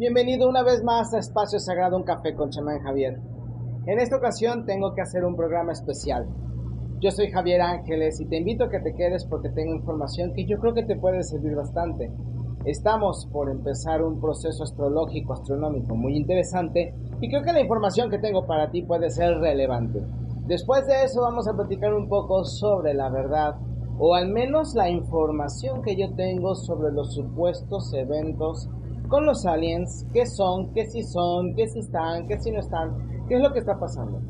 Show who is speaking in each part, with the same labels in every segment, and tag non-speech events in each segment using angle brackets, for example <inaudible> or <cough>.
Speaker 1: Bienvenido una vez más a Espacio Sagrado Un Café con Chamán Javier. En esta ocasión tengo que hacer un programa especial. Yo soy Javier Ángeles y te invito a que te quedes porque tengo información que yo creo que te puede servir bastante. Estamos por empezar un proceso astrológico, astronómico muy interesante y creo que la información que tengo para ti puede ser relevante. Después de eso vamos a platicar un poco sobre la verdad o al menos la información que yo tengo sobre los supuestos eventos con los aliens, qué son, qué si son, qué si están, qué si no están, qué es lo que está pasando.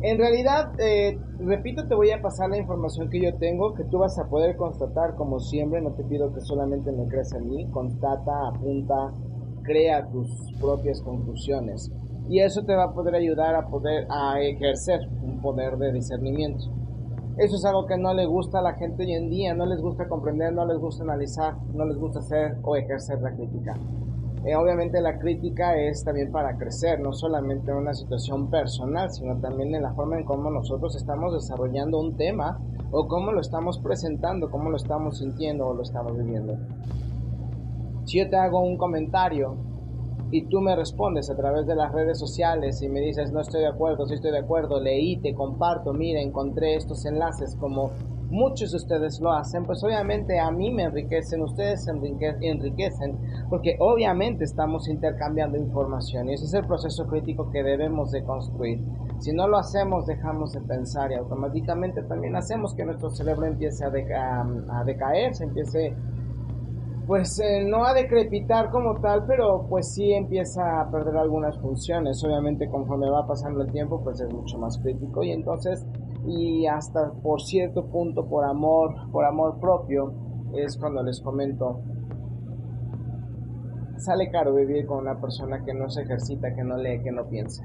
Speaker 1: En realidad, eh, repito, te voy a pasar la información que yo tengo, que tú vas a poder constatar como siempre, no te pido que solamente me creas en mí, constata, apunta, crea tus propias conclusiones. Y eso te va a poder ayudar a poder a ejercer un poder de discernimiento. Eso es algo que no le gusta a la gente hoy en día, no les gusta comprender, no les gusta analizar, no les gusta hacer o ejercer la crítica. Eh, obviamente la crítica es también para crecer, no solamente en una situación personal, sino también en la forma en cómo nosotros estamos desarrollando un tema o cómo lo estamos presentando, cómo lo estamos sintiendo o lo estamos viviendo. Si yo te hago un comentario y tú me respondes a través de las redes sociales y me dices no estoy de acuerdo, sí estoy de acuerdo, leí, te comparto, mira, encontré estos enlaces como muchos de ustedes lo hacen, pues obviamente a mí me enriquecen, ustedes enriquecen, porque obviamente estamos intercambiando información y ese es el proceso crítico que debemos de construir. Si no lo hacemos, dejamos de pensar y automáticamente también hacemos que nuestro cerebro empiece a, a, decaer, se empiece pues eh, no a decrepitar como tal, pero pues sí empieza a perder algunas funciones. Obviamente conforme va pasando el tiempo, pues es mucho más crítico y entonces y hasta por cierto punto por amor, por amor propio, es cuando les comento, sale caro vivir con una persona que no se ejercita, que no lee, que no piensa.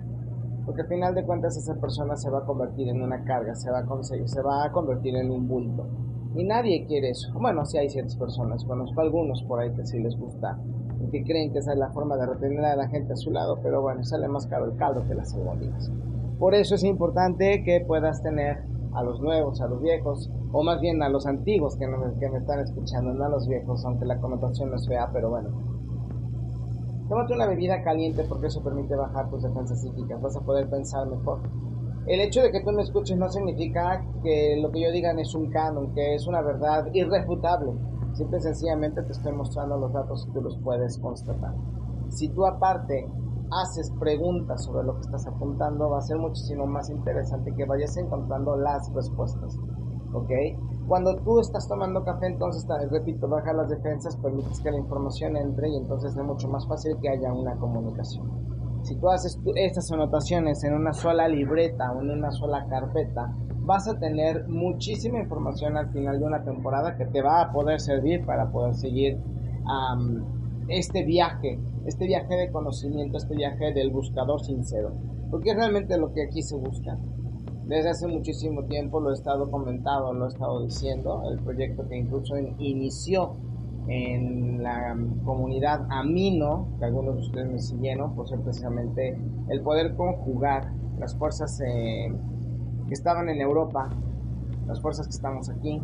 Speaker 1: Porque al final de cuentas esa persona se va a convertir en una carga, se va a, convertir en un bulto. Y nadie quiere eso. Bueno, sí hay ciertas personas, conozco algunos por ahí que sí les gusta y que creen que esa es la forma de retener a la gente a su lado, pero bueno, sale más caro el caldo que las cebollitas. Por eso es importante que puedas tener a los nuevos, a los viejos, o más bien a los antiguos que, me están escuchando, no a los viejos, aunque la connotación no es fea, pero bueno. Tómate una bebida caliente porque eso permite bajar tus defensas psíquicas, vas a poder pensar mejor. El hecho de que tú me escuches no significa que lo que yo diga es un canon, que es una verdad irrefutable. Simple sencillamente te estoy mostrando los datos y tú los puedes constatar. Si tú aparte haces preguntas sobre lo que estás apuntando, va a ser muchísimo más interesante que vayas encontrando las respuestas. ¿Ok? Cuando tú estás tomando café, entonces, repito, baja las defensas, permites que la información entre y entonces es mucho más fácil que haya una comunicación. Si tú haces estas anotaciones en una sola libreta o en una sola carpeta, vas a tener muchísima información al final de una temporada que te va a poder servir para poder seguir este viaje, este viaje de conocimiento, este viaje del buscador sincero, porque es realmente lo que aquí se busca. Desde hace muchísimo tiempo lo he estado comentando, lo he estado diciendo, el proyecto que incluso inició en la comunidad Amino, que algunos de ustedes me siguieron, por ser precisamente el poder conjugar las fuerzas eh, que estaban en Europa, las fuerzas que estamos aquí,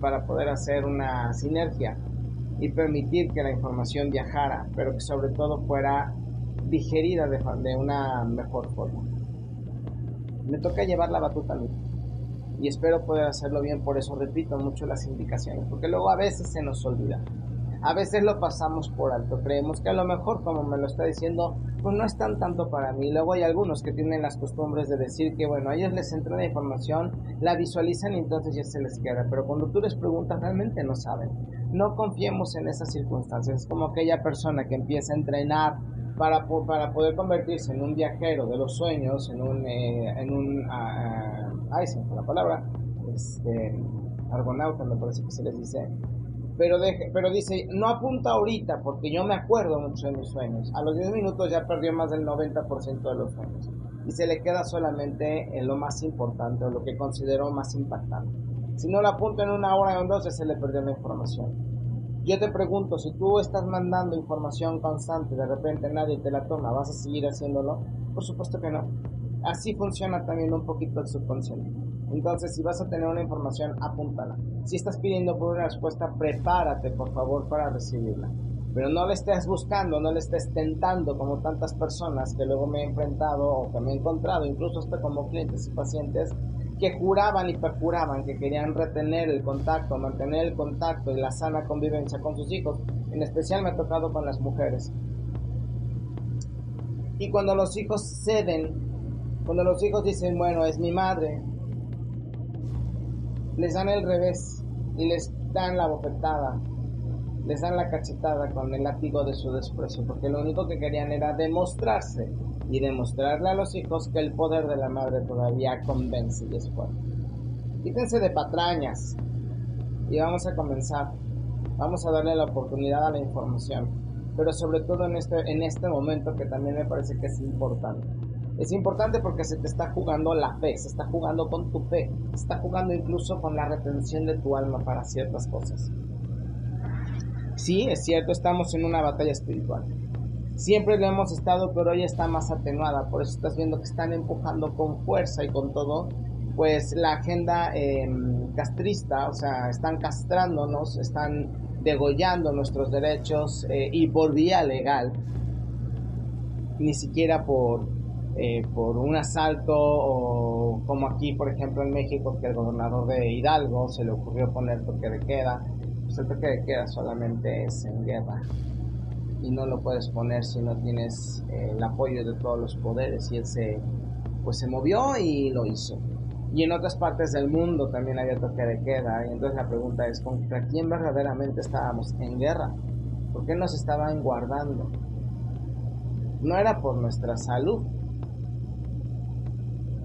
Speaker 1: para poder hacer una sinergia y permitir que la información viajara, pero que sobre todo fuera digerida de, una mejor forma. Me toca llevar la batuta a mí y espero poder hacerlo bien, por eso repito mucho las indicaciones, porque luego a veces se nos olvida. A veces lo pasamos por alto, creemos que a lo mejor, como me lo está diciendo, pues no es tan tanto para mí. Luego hay algunos que tienen las costumbres de decir que, bueno, a ellos les entra la información, la visualizan y entonces ya se les queda. Pero cuando tú les preguntas, realmente no saben. No confiemos en esas circunstancias. Es como aquella persona que empieza a entrenar para, para poder convertirse en un viajero de los sueños, en un, eh, en un, uh, ay, se la palabra, este, argonauta me parece que se les dice pero, dice, no apunta ahorita porque yo me acuerdo mucho de mis sueños. A los 10 minutos ya perdió más del 90% de los sueños. Y se le queda solamente en lo más importante o lo que consideró más impactante. Si no lo apunta en una hora o en dos, se le perdió la información. Yo te pregunto, si tú estás mandando información constante, de repente nadie te la toma, ¿vas a seguir haciéndolo? Por supuesto que no. Así funciona también un poquito el subconsciente. Entonces, si vas a tener una información, apúntala. Si estás pidiendo por una respuesta, prepárate, por favor, para recibirla. Pero no le estés buscando, no le estés tentando como tantas personas que luego me he enfrentado o que me he encontrado, incluso hasta como clientes y pacientes, que juraban y perjuraban que querían retener el contacto, mantener el contacto y la sana convivencia con sus hijos. En especial me ha tocado con las mujeres. Y cuando los hijos ceden, cuando los hijos dicen, bueno, es mi madre, les dan el revés y les dan la bofetada, les dan la cachetada con el látigo de su desprecio, porque lo único que querían era demostrarse y demostrarle a los hijos que el poder de la madre todavía convence y es fuerte. Quítense de patrañas y vamos a comenzar. Vamos a darle la oportunidad a la información, pero sobre todo en este, en este momento que también me parece que es importante. Es importante porque se te está jugando la fe, se está jugando con tu fe, se está jugando incluso con la retención de tu alma para ciertas cosas. Sí, es cierto, estamos en una batalla espiritual. Siempre lo hemos estado, pero hoy está más atenuada. Por eso estás viendo que están empujando con fuerza y con todo, pues la agenda em, castrista, o sea, están castrándonos, están degollando nuestros derechos eh, y por vía legal, ni siquiera por, eh, por un asalto o como aquí, por ejemplo, en México, que el gobernador de Hidalgo se le ocurrió poner toque de queda. Pues el toque de queda solamente es en guerra y no lo puedes poner si no tienes eh, el apoyo de todos los poderes. Y él se pues se movió y lo hizo. Y en otras partes del mundo también había toque de queda. Y entonces la pregunta es contra quién verdaderamente estábamos en guerra ¿por qué nos estaban guardando? no era por nuestra salud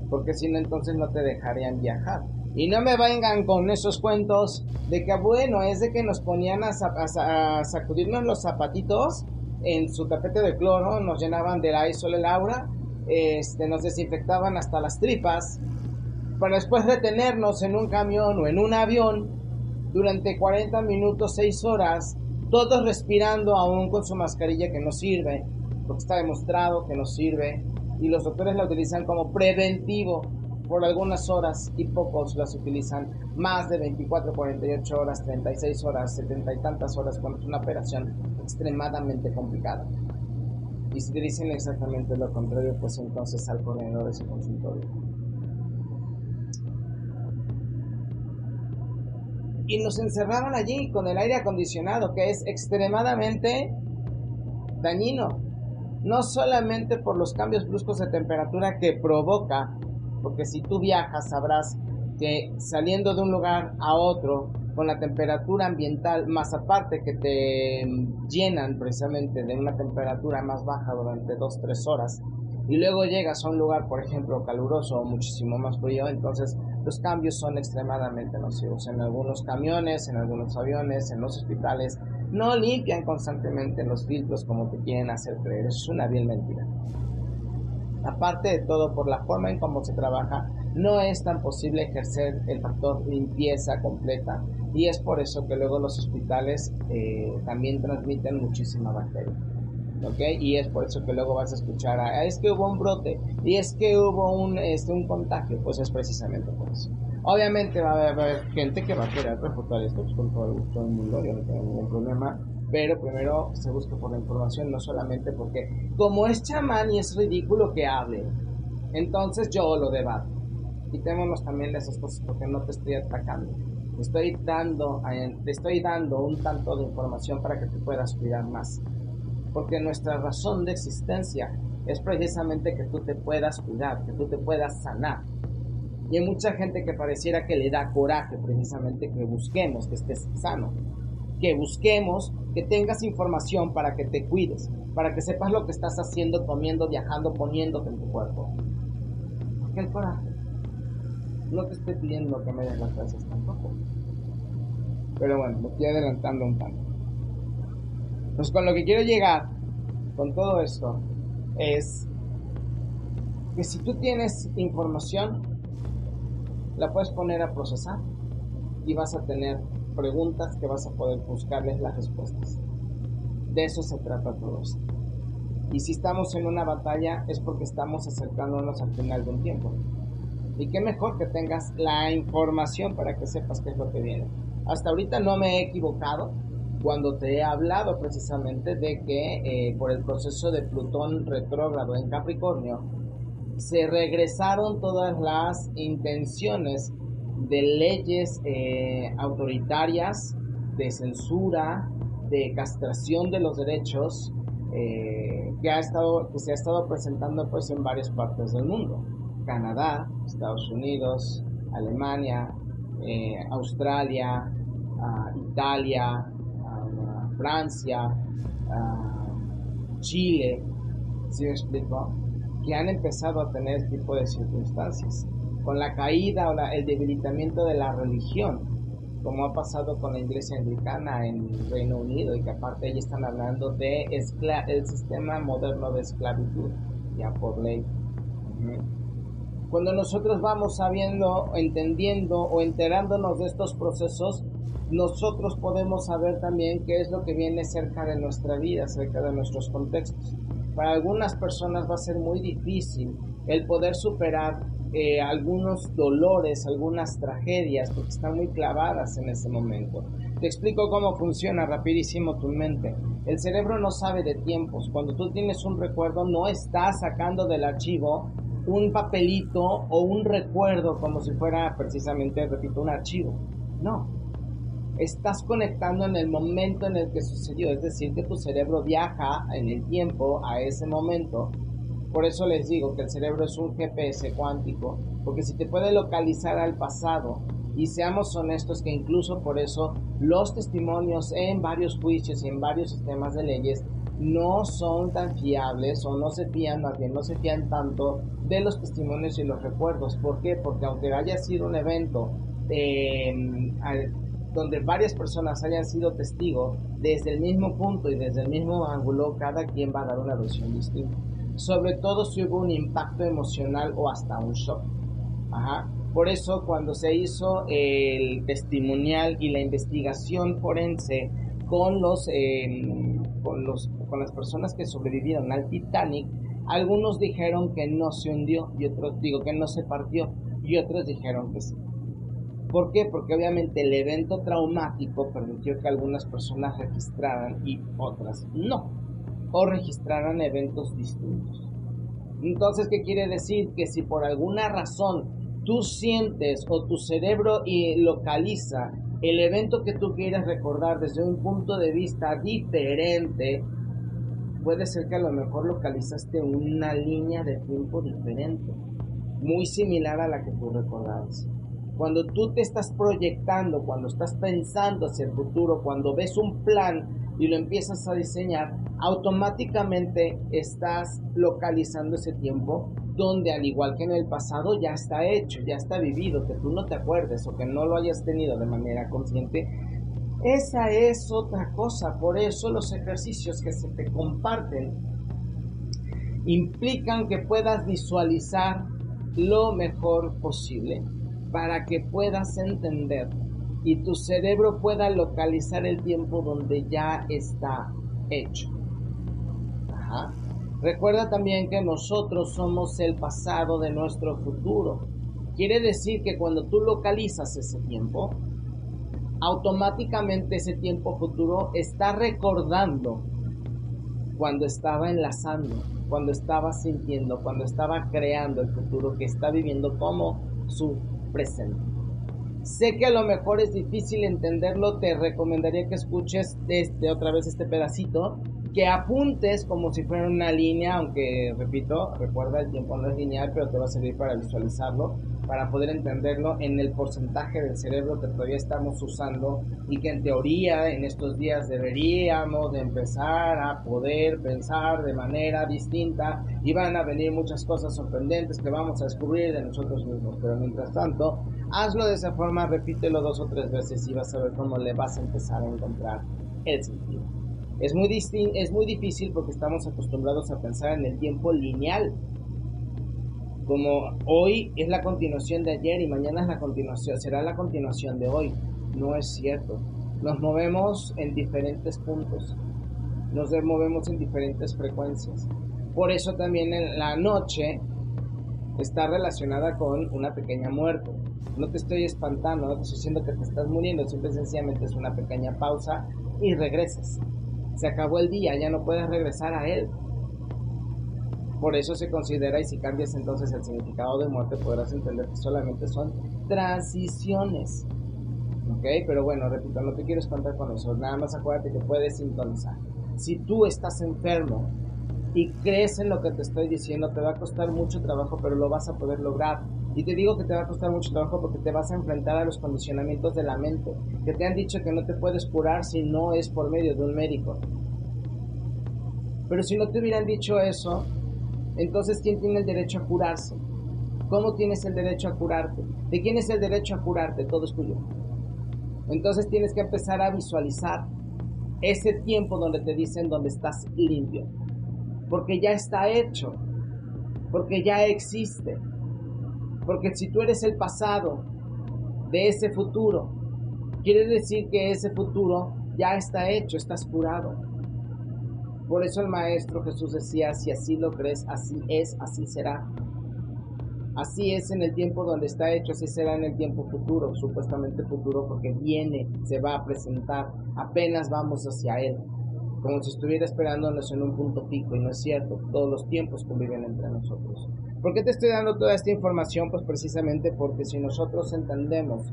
Speaker 1: porque si no entonces no te dejarían viajar. Y no me vengan con esos cuentos de que, bueno, es de que nos ponían a, sacudirnos los zapatitos en su tapete de cloro, nos llenaban de la isol el aura, este, nos desinfectaban hasta las tripas, para después detenernos en un camión o en un avión durante 40 minutos, 6 horas, todos respirando aún con su mascarilla que no sirve, porque está demostrado que no sirve, y los doctores la utilizan como preventivo por algunas horas y pocos las utilizan más de 24, 48 horas, 36 horas, 70 y tantas horas cuando es una operación extremadamente complicada. Y si dicen exactamente lo contrario, pues entonces al corredor de su consultorio. Y nos encerraron allí con el aire acondicionado, que es extremadamente dañino. No solamente por los cambios bruscos de temperatura que provoca porque si tú viajas sabrás que saliendo de un lugar a otro con la temperatura ambiental más aparte que te llenan precisamente de una temperatura más baja durante 2-3 horas y luego llegas a un lugar por ejemplo caluroso o muchísimo más frío entonces los cambios son extremadamente nocivos en algunos camiones en algunos aviones en los hospitales no limpian constantemente los filtros como te quieren hacer creer es una vil mentira Aparte de todo, por la forma en cómo se trabaja, no es tan posible ejercer el factor limpieza completa y es por eso que luego los hospitales eh, también transmiten muchísima bacteria. ¿ok? Y es por eso que luego vas a escuchar, ah, es que hubo un brote y es que hubo un, este, un contagio, pues es precisamente por eso. Obviamente va a haber, gente que va a querer refutar esto pues, con todo el gusto del mundo, yo no tengo ningún problema, pero primero se busca por la información, no solamente porque como es chamán y es ridículo que hable, entonces yo lo debato. Quitémonos también de esas cosas porque no te estoy atacando. Te estoy dando, te estoy dando un tanto de información para que te puedas cuidar más. Porque nuestra razón de existencia es precisamente que tú te puedas cuidar, que tú te puedas sanar. Y hay mucha gente que pareciera que le da coraje precisamente que busquemos que estés sano que busquemos, que tengas información para que te cuides, para que sepas lo que estás haciendo, comiendo, viajando, poniéndote en tu cuerpo. ¿Qué el coraje? No te estoy pidiendo que me des las gracias tampoco. Pero bueno, me estoy adelantando un tanto. Pues con lo que quiero llegar con todo esto es que si tú tienes información, la puedes poner a procesar y vas a tener preguntas que vas a poder buscarles las respuestas. De eso se trata todo esto. Y si estamos en una batalla es porque estamos acercándonos al final de un tiempo. Y qué mejor que tengas la información para que sepas qué es lo que viene. Hasta ahorita no me he equivocado cuando te he hablado precisamente de que eh, por el proceso de Plutón retrógrado en Capricornio, se regresaron todas las intenciones de leyes eh, autoritarias, de censura, de castración de los derechos eh, que, ha estado, que se ha estado presentando pues, en varias partes del mundo. Canadá, Estados Unidos, Alemania, eh, Australia, ah, Italia, ah, Francia, ah, Chile, ¿sí me explico? Que han empezado a tener este tipo de circunstancias. Con la caída o el debilitamiento de la religión, como ha pasado con la iglesia anglicana en Reino Unido y que aparte ellos están hablando de el sistema moderno de esclavitud, ya por ley. Cuando nosotros vamos sabiendo, entendiendo o enterándonos de estos procesos, nosotros podemos saber también qué es lo que viene cerca de nuestra vida, cerca de nuestros contextos. Para algunas personas va a ser muy difícil el poder superar eh, algunos dolores, algunas tragedias, porque están muy clavadas en ese momento. Te explico cómo funciona rapidísimo tu mente. El cerebro no sabe de tiempos. Cuando tú tienes un recuerdo, no estás sacando del archivo un papelito o un recuerdo como si fuera precisamente, repito, un archivo. No. Estás conectando en el momento en el que sucedió. Es decir, que tu cerebro viaja en el tiempo a ese momento por eso les digo que el cerebro es un GPS cuántico, porque si te puede localizar al pasado, y seamos honestos que incluso por eso los testimonios en varios juicios y en varios sistemas de leyes no son tan fiables o no se fían, más bien no se fían tanto de los testimonios y los recuerdos. ¿Por qué? Porque aunque haya sido un evento em, donde varias personas hayan sido testigos, desde el mismo punto y desde el mismo ángulo, cada quien va a dar una versión distinta sobre todo si hubo un impacto emocional o hasta un shock. Por eso cuando se hizo el testimonial y la investigación forense con los, em, con los con las personas que sobrevivieron al Titanic, algunos dijeron que no se hundió y otros digo que no se partió y otros dijeron que sí. ¿Por qué? Porque obviamente el evento traumático permitió que algunas personas registraran y otras no o registraran eventos distintos. Entonces, ¿qué quiere decir? Que si por alguna razón tú sientes o tu cerebro localiza el evento que tú quieres recordar desde un punto de vista diferente, puede ser que a lo mejor localizaste una línea de tiempo diferente, muy similar a la que tú recordabas. Cuando tú te estás proyectando, cuando estás pensando hacia el futuro, cuando ves un plan y lo empiezas a diseñar, automáticamente estás localizando ese tiempo donde al igual que en el pasado ya está hecho, ya está vivido, que tú no te acuerdes o que no lo hayas tenido de manera consciente, esa es otra cosa. Por eso los ejercicios que se te comparten implican que puedas visualizar lo mejor posible para que puedas entender y tu cerebro pueda localizar el tiempo donde ya está hecho. Recuerda también que nosotros somos el pasado de nuestro futuro. Quiere decir que cuando tú localizas ese tiempo, automáticamente ese tiempo futuro está recordando cuando estaba enlazando, cuando estaba sintiendo, cuando estaba creando el futuro que está viviendo como su presente. Sé que a lo mejor es difícil entenderlo, te recomendaría que escuches este, otra vez este pedacito que apuntes como si fuera una línea, aunque repito, recuerda el tiempo no es lineal, pero te va a servir para visualizarlo, para poder entenderlo en el porcentaje del cerebro que todavía estamos usando y que en teoría en estos días deberíamos de empezar a poder pensar de manera distinta y van a venir muchas cosas sorprendentes que vamos a descubrir de nosotros mismos, pero mientras tanto, hazlo de esa forma, repítelo dos o tres veces y vas a ver cómo le vas a empezar a encontrar el sentido. Es muy, es muy difícil porque estamos acostumbrados a pensar en el tiempo lineal. Como hoy es la continuación de ayer y mañana es la continuación, será la continuación de hoy. No es cierto. Nos movemos en diferentes puntos. Nos movemos en diferentes frecuencias. Por eso también la noche está relacionada con una pequeña muerte. No te estoy espantando, no te estoy diciendo que te estás muriendo, simple sencillamente es una pequeña pausa y regresas. Se acabó el día, ya no puedes regresar a él. Por eso se considera, y si cambias entonces el significado de muerte, podrás entender que solamente son transiciones. ¿Ok? Pero bueno, repito, no te quiero espantar con eso. Nada más acuérdate que puedes sintonizar. Si tú estás enfermo y crees en lo que te estoy diciendo, te va a costar mucho trabajo, pero lo vas a poder lograr. Y te digo que te va a costar mucho trabajo porque te vas a enfrentar a los condicionamientos de la mente, que te han dicho que no te puedes curar si no es por medio de un médico. Pero si no te hubieran dicho eso, entonces, ¿quién tiene el derecho a curarse? ¿Cómo tienes el derecho a curarte? ¿De quién es el derecho a curarte? Todo es tuyo. Entonces tienes que empezar a visualizar ese tiempo donde te dicen donde estás limpio. Porque ya está hecho. Porque ya existe. Porque si tú eres el pasado de ese futuro, quiere decir que ese futuro ya está hecho, estás curado. Por eso el Maestro Jesús decía, si así lo crees, así es, así será. Así es en el tiempo donde está hecho, así será en el tiempo futuro, supuestamente futuro, porque viene, se va a presentar, apenas vamos hacia Él, como si estuviera esperándonos en un punto pico, y no es cierto, todos los tiempos conviven entre nosotros. ¿Por qué te estoy dando toda esta información? Pues precisamente porque si nosotros entendemos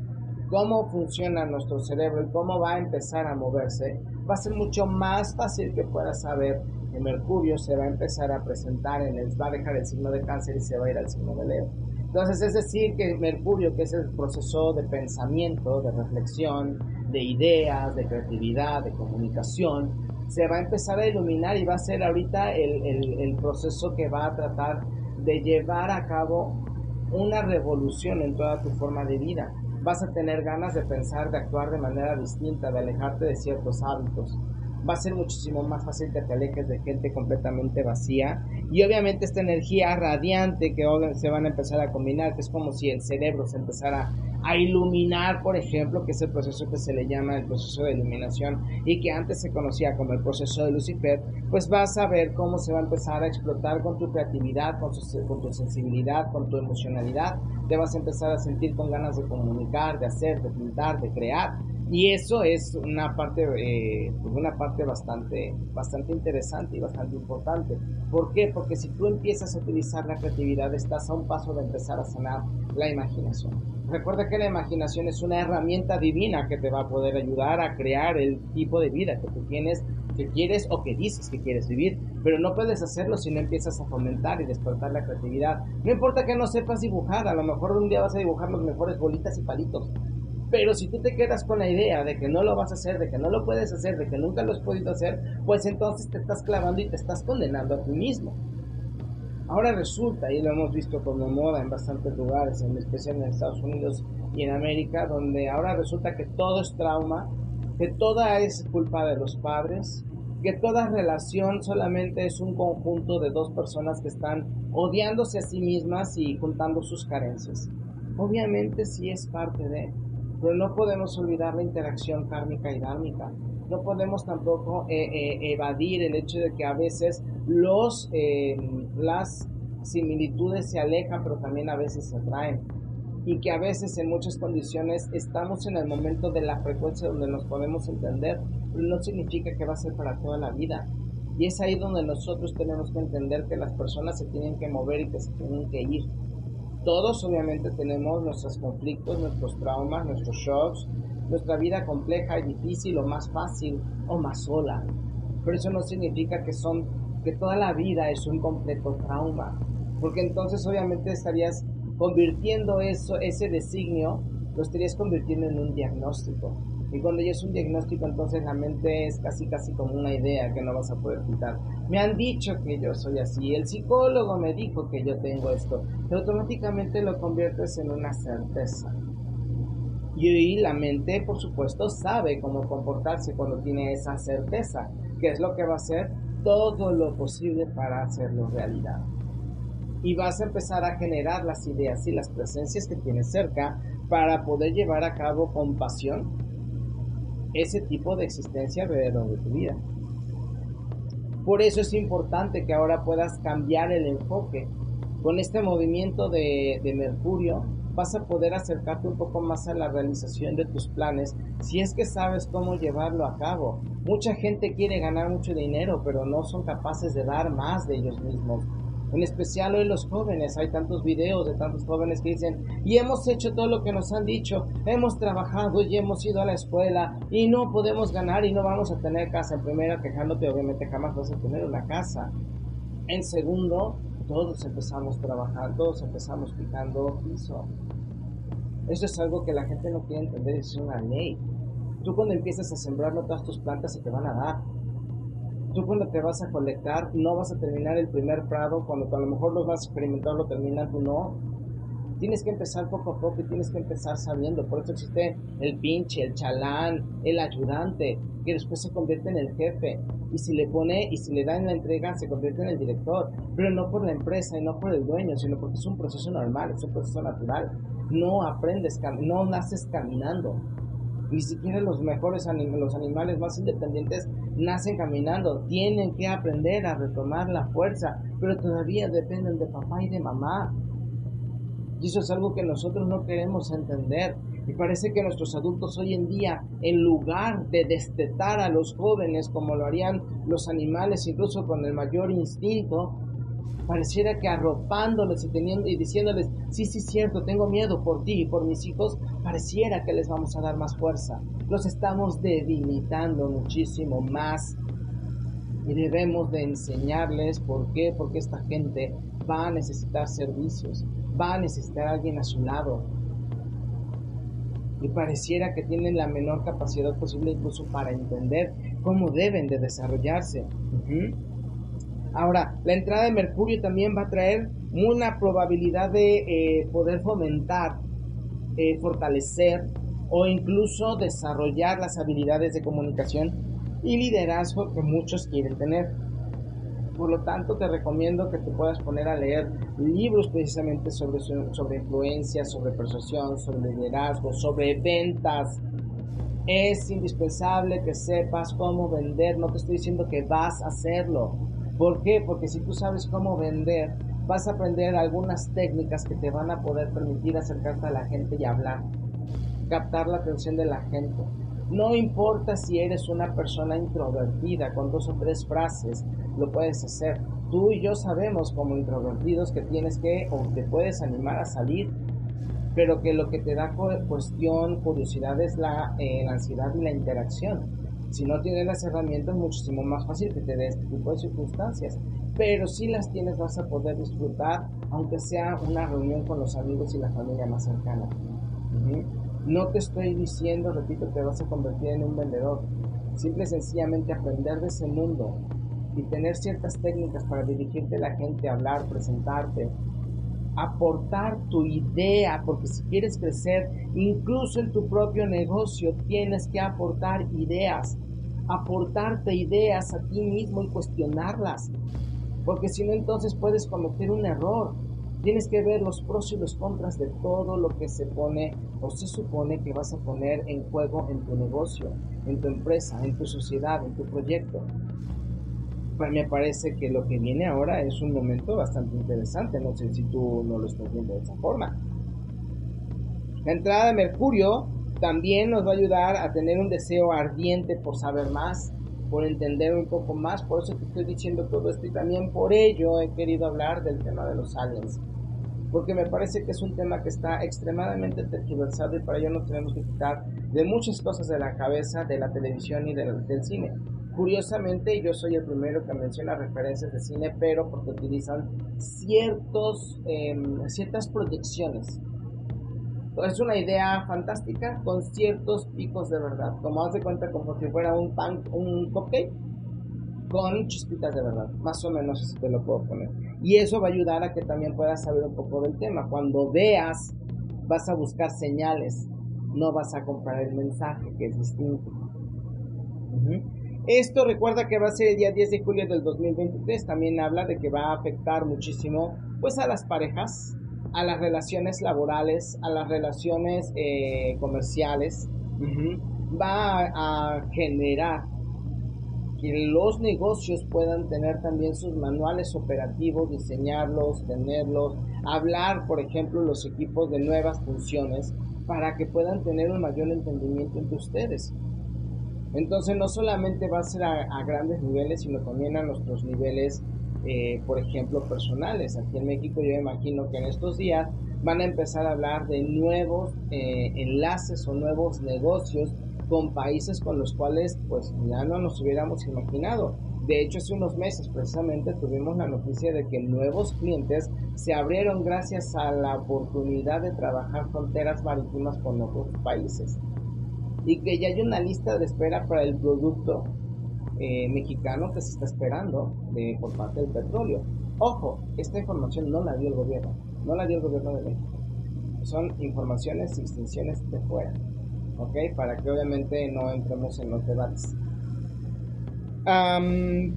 Speaker 1: cómo funciona nuestro cerebro y cómo va a empezar a moverse, va a ser mucho más fácil que puedas saber que Mercurio se va a empezar a presentar en el, va a dejar el signo de cáncer y se va a ir al signo de Leo. Entonces, es decir, que Mercurio, que es el proceso de pensamiento, de reflexión, de ideas, de creatividad, de comunicación, se va a empezar a iluminar y va a ser ahorita el, proceso que va a tratar de llevar a cabo una revolución en toda tu forma de vida vas a tener ganas de pensar, de actuar de manera distinta, de alejarte de ciertos hábitos. Va a ser muchísimo más fácil que te alejes de gente completamente vacía. Y obviamente esta energía radiante que se van a empezar a combinar, que es como si el cerebro se empezara a iluminar, por ejemplo, que es el proceso que se le llama el proceso de iluminación y que antes se conocía como el proceso de Lucifer, pues vas a ver cómo se va a empezar a explotar con tu creatividad, con, tu sensibilidad, con tu emocionalidad. Te vas a empezar a sentir con ganas de comunicar, de hacer, de pintar, de crear. Y eso es una parte, eh, pues una parte bastante, bastante interesante y bastante importante. ¿Por qué? Porque si tú empiezas a utilizar la creatividad, estás a un paso de empezar a sanar la imaginación. Recuerda que la imaginación es una herramienta divina que te va a poder ayudar a crear el tipo de vida que tú tienes, que quieres o que dices que quieres vivir, pero no puedes hacerlo si no empiezas a fomentar y despertar la creatividad. No importa que no sepas dibujar, a lo mejor un día vas a dibujar los mejores bolitas y palitos, pero si tú te quedas con la idea de que no lo vas a hacer, de que no lo puedes hacer, de que nunca lo has podido hacer, pues entonces te estás clavando y te estás condenando a ti mismo. Ahora resulta, y lo hemos visto como moda en bastantes lugares, en especial en Estados Unidos y en América, donde ahora resulta que todo es trauma, que toda es culpa de los padres, que toda relación solamente es un conjunto de dos personas que están odiándose a sí mismas y juntando sus carencias. Obviamente sí es parte de, pero no podemos olvidar la interacción kármica y dármica. No podemos tampoco eh, eh, evadir el hecho de que a veces los, eh, las similitudes se alejan, pero también a veces se atraen. Y que a veces en muchas condiciones estamos en el momento de la frecuencia donde nos podemos entender, pero no significa que va a ser para toda la vida. Y es ahí donde nosotros tenemos que entender que las personas se tienen que mover y que se tienen que ir todos obviamente tenemos nuestros conflictos, nuestros traumas, nuestros shocks, nuestra vida compleja y difícil o más fácil o más sola. Pero eso no significa que son que toda la vida es un completo trauma, porque entonces obviamente estarías convirtiendo eso ese designio lo estarías convirtiendo en un diagnóstico. Y cuando ya es un diagnóstico, entonces la mente es casi casi como una idea que no vas a poder quitar. Me han dicho que yo soy así, el psicólogo me dijo que yo tengo esto, pero automáticamente lo conviertes en una certeza. Y la mente, por supuesto, sabe cómo comportarse cuando tiene esa certeza, que es lo que va a hacer todo lo posible para hacerlo realidad. Y vas a empezar a generar las ideas y las presencias que tienes cerca para poder llevar a cabo con pasión ese tipo de existencia alrededor de tu vida. Por eso es importante que ahora puedas cambiar el enfoque. Con este movimiento de, Mercurio vas a poder acercarte un poco más a la realización de tus planes si es que sabes cómo llevarlo a cabo. Mucha gente quiere ganar mucho dinero, pero no son capaces de dar más de ellos mismos. En especial hoy los jóvenes, hay tantos videos de tantos jóvenes que dicen, y hemos hecho todo lo que nos han dicho, hemos trabajado y hemos ido a la escuela y no podemos ganar y no vamos a tener casa. En primera, quejándote, obviamente jamás vas a tener una casa. En segundo, todos empezamos a trabajar, todos empezamos picando piso. Eso es algo que la gente no quiere entender, es una ley. Tú cuando empiezas a sembrar, no todas tus plantas se te van a dar tú cuando te vas a colectar no vas a terminar el primer prado, cuando a lo mejor lo vas a experimentar, lo terminas, tú no. Tienes que empezar poco a poco y tienes que empezar sabiendo. Por eso existe el pinche, el chalán, el ayudante, que después se convierte en el jefe. Y si le pone y si le dan la entrega, se convierte en el director. Pero no por la empresa y no por el dueño, sino porque es un proceso normal, es un proceso natural. No aprendes, no naces caminando ni siquiera los mejores los animales más independientes nacen caminando. Tienen que aprender a retomar la fuerza, pero todavía dependen de papá y de mamá. Y eso es algo que nosotros no queremos entender. Y parece que nuestros adultos hoy en día, en lugar de destetar a los jóvenes como lo harían los animales, incluso con el mayor instinto, pareciera que arropándoles y teniendo y diciéndoles, sí, sí, cierto, tengo miedo por ti y por mis hijos, pareciera que les vamos a dar más fuerza. Los estamos debilitando muchísimo más y debemos de enseñarles por qué, porque esta gente va a necesitar servicios, va a necesitar alguien a su lado. Y pareciera que tienen la menor capacidad posible incluso para entender cómo deben de desarrollarse. Ahora, la entrada de Mercurio también va a traer una probabilidad de eh, poder fomentar, eh, fortalecer o incluso desarrollar las habilidades de comunicación y liderazgo que muchos quieren tener. Por lo tanto, te recomiendo que te puedas poner a leer libros precisamente sobre, sobre influencia, sobre persuasión, sobre liderazgo, sobre ventas. Es indispensable que sepas cómo vender. No te estoy diciendo que vas a hacerlo ¿Por qué? Porque si tú sabes cómo vender, vas a aprender algunas técnicas que te van a poder permitir acercarte a la gente y hablar, captar la atención de la gente. No importa si eres una persona introvertida, con dos o tres frases, lo puedes hacer. Tú y yo sabemos como introvertidos que tienes que o te puedes animar a salir, pero que lo que te da cuestión, curiosidad es la, eh, la ansiedad y la interacción si no tienes las herramientas, muchísimo más fácil que te dé este tipo de circunstancias. Pero si las tienes, vas a poder disfrutar, aunque sea una reunión con los amigos y la familia más cercana. No te estoy diciendo, repito, que vas a convertir en un vendedor. Simple y sencillamente aprender de ese mundo y tener ciertas técnicas para dirigirte a la gente, hablar, presentarte, aportar tu idea, porque si quieres crecer, incluso en tu propio negocio, tienes que aportar ideas, aportarte ideas a ti mismo y cuestionarlas, porque si no entonces puedes cometer un error. Tienes que ver los pros y los contras de todo lo que se pone o se supone que vas a poner en juego en tu negocio, en tu empresa, en tu sociedad, en tu proyecto me parece que lo que viene ahora es un momento bastante interesante. No sé si tú no lo estás viendo de esa forma. La entrada de Mercurio también nos va a ayudar a tener un deseo ardiente por saber más, por entender un poco más. Por eso te estoy diciendo todo esto y también por ello he querido hablar del tema de los aliens. Porque me parece que es un tema que está extremadamente tergiversado y para ello nos tenemos que quitar de muchas cosas de la cabeza, de la televisión y del cine. Curiosamente, yo soy el primero que menciona referencias de cine, pero porque utilizan ciertos, em, ciertas proyecciones. Es una idea fantástica con ciertos picos de verdad. Como haz de cuenta como si fuera un pan, un cupcake con chispitas de verdad. Más o menos así te lo puedo poner. Y eso va a ayudar a que también puedas saber un poco del tema. Cuando veas, vas a buscar señales. No vas a comprar el mensaje, que es distinto. Esto recuerda que va a ser el día 10 de julio del 2023. También habla de que va a afectar muchísimo pues a las parejas, a las relaciones laborales, a las relaciones eh, comerciales. Va a, generar que los negocios puedan tener también sus manuales operativos, diseñarlos, tenerlos, hablar, por ejemplo, los equipos de nuevas funciones para que puedan tener un mayor entendimiento entre ustedes. Entonces no solamente va a ser a, grandes niveles, sino también a nuestros niveles, eh, por ejemplo, personales. Aquí en México yo imagino que en estos días van a empezar a hablar de nuevos eh, enlaces o nuevos negocios con países con los cuales pues ya no nos hubiéramos imaginado. De hecho, hace unos meses precisamente tuvimos la noticia de que nuevos clientes se abrieron gracias a la oportunidad de trabajar fronteras marítimas con otros países. Y que ya hay una lista de espera para el producto eh, mexicano que se está esperando de, por parte del petróleo. Ojo, esta información no la dio el gobierno, no la dio el gobierno de México. Son informaciones y extensiones de fuera, ¿ok? Para que obviamente no entremos en los debates.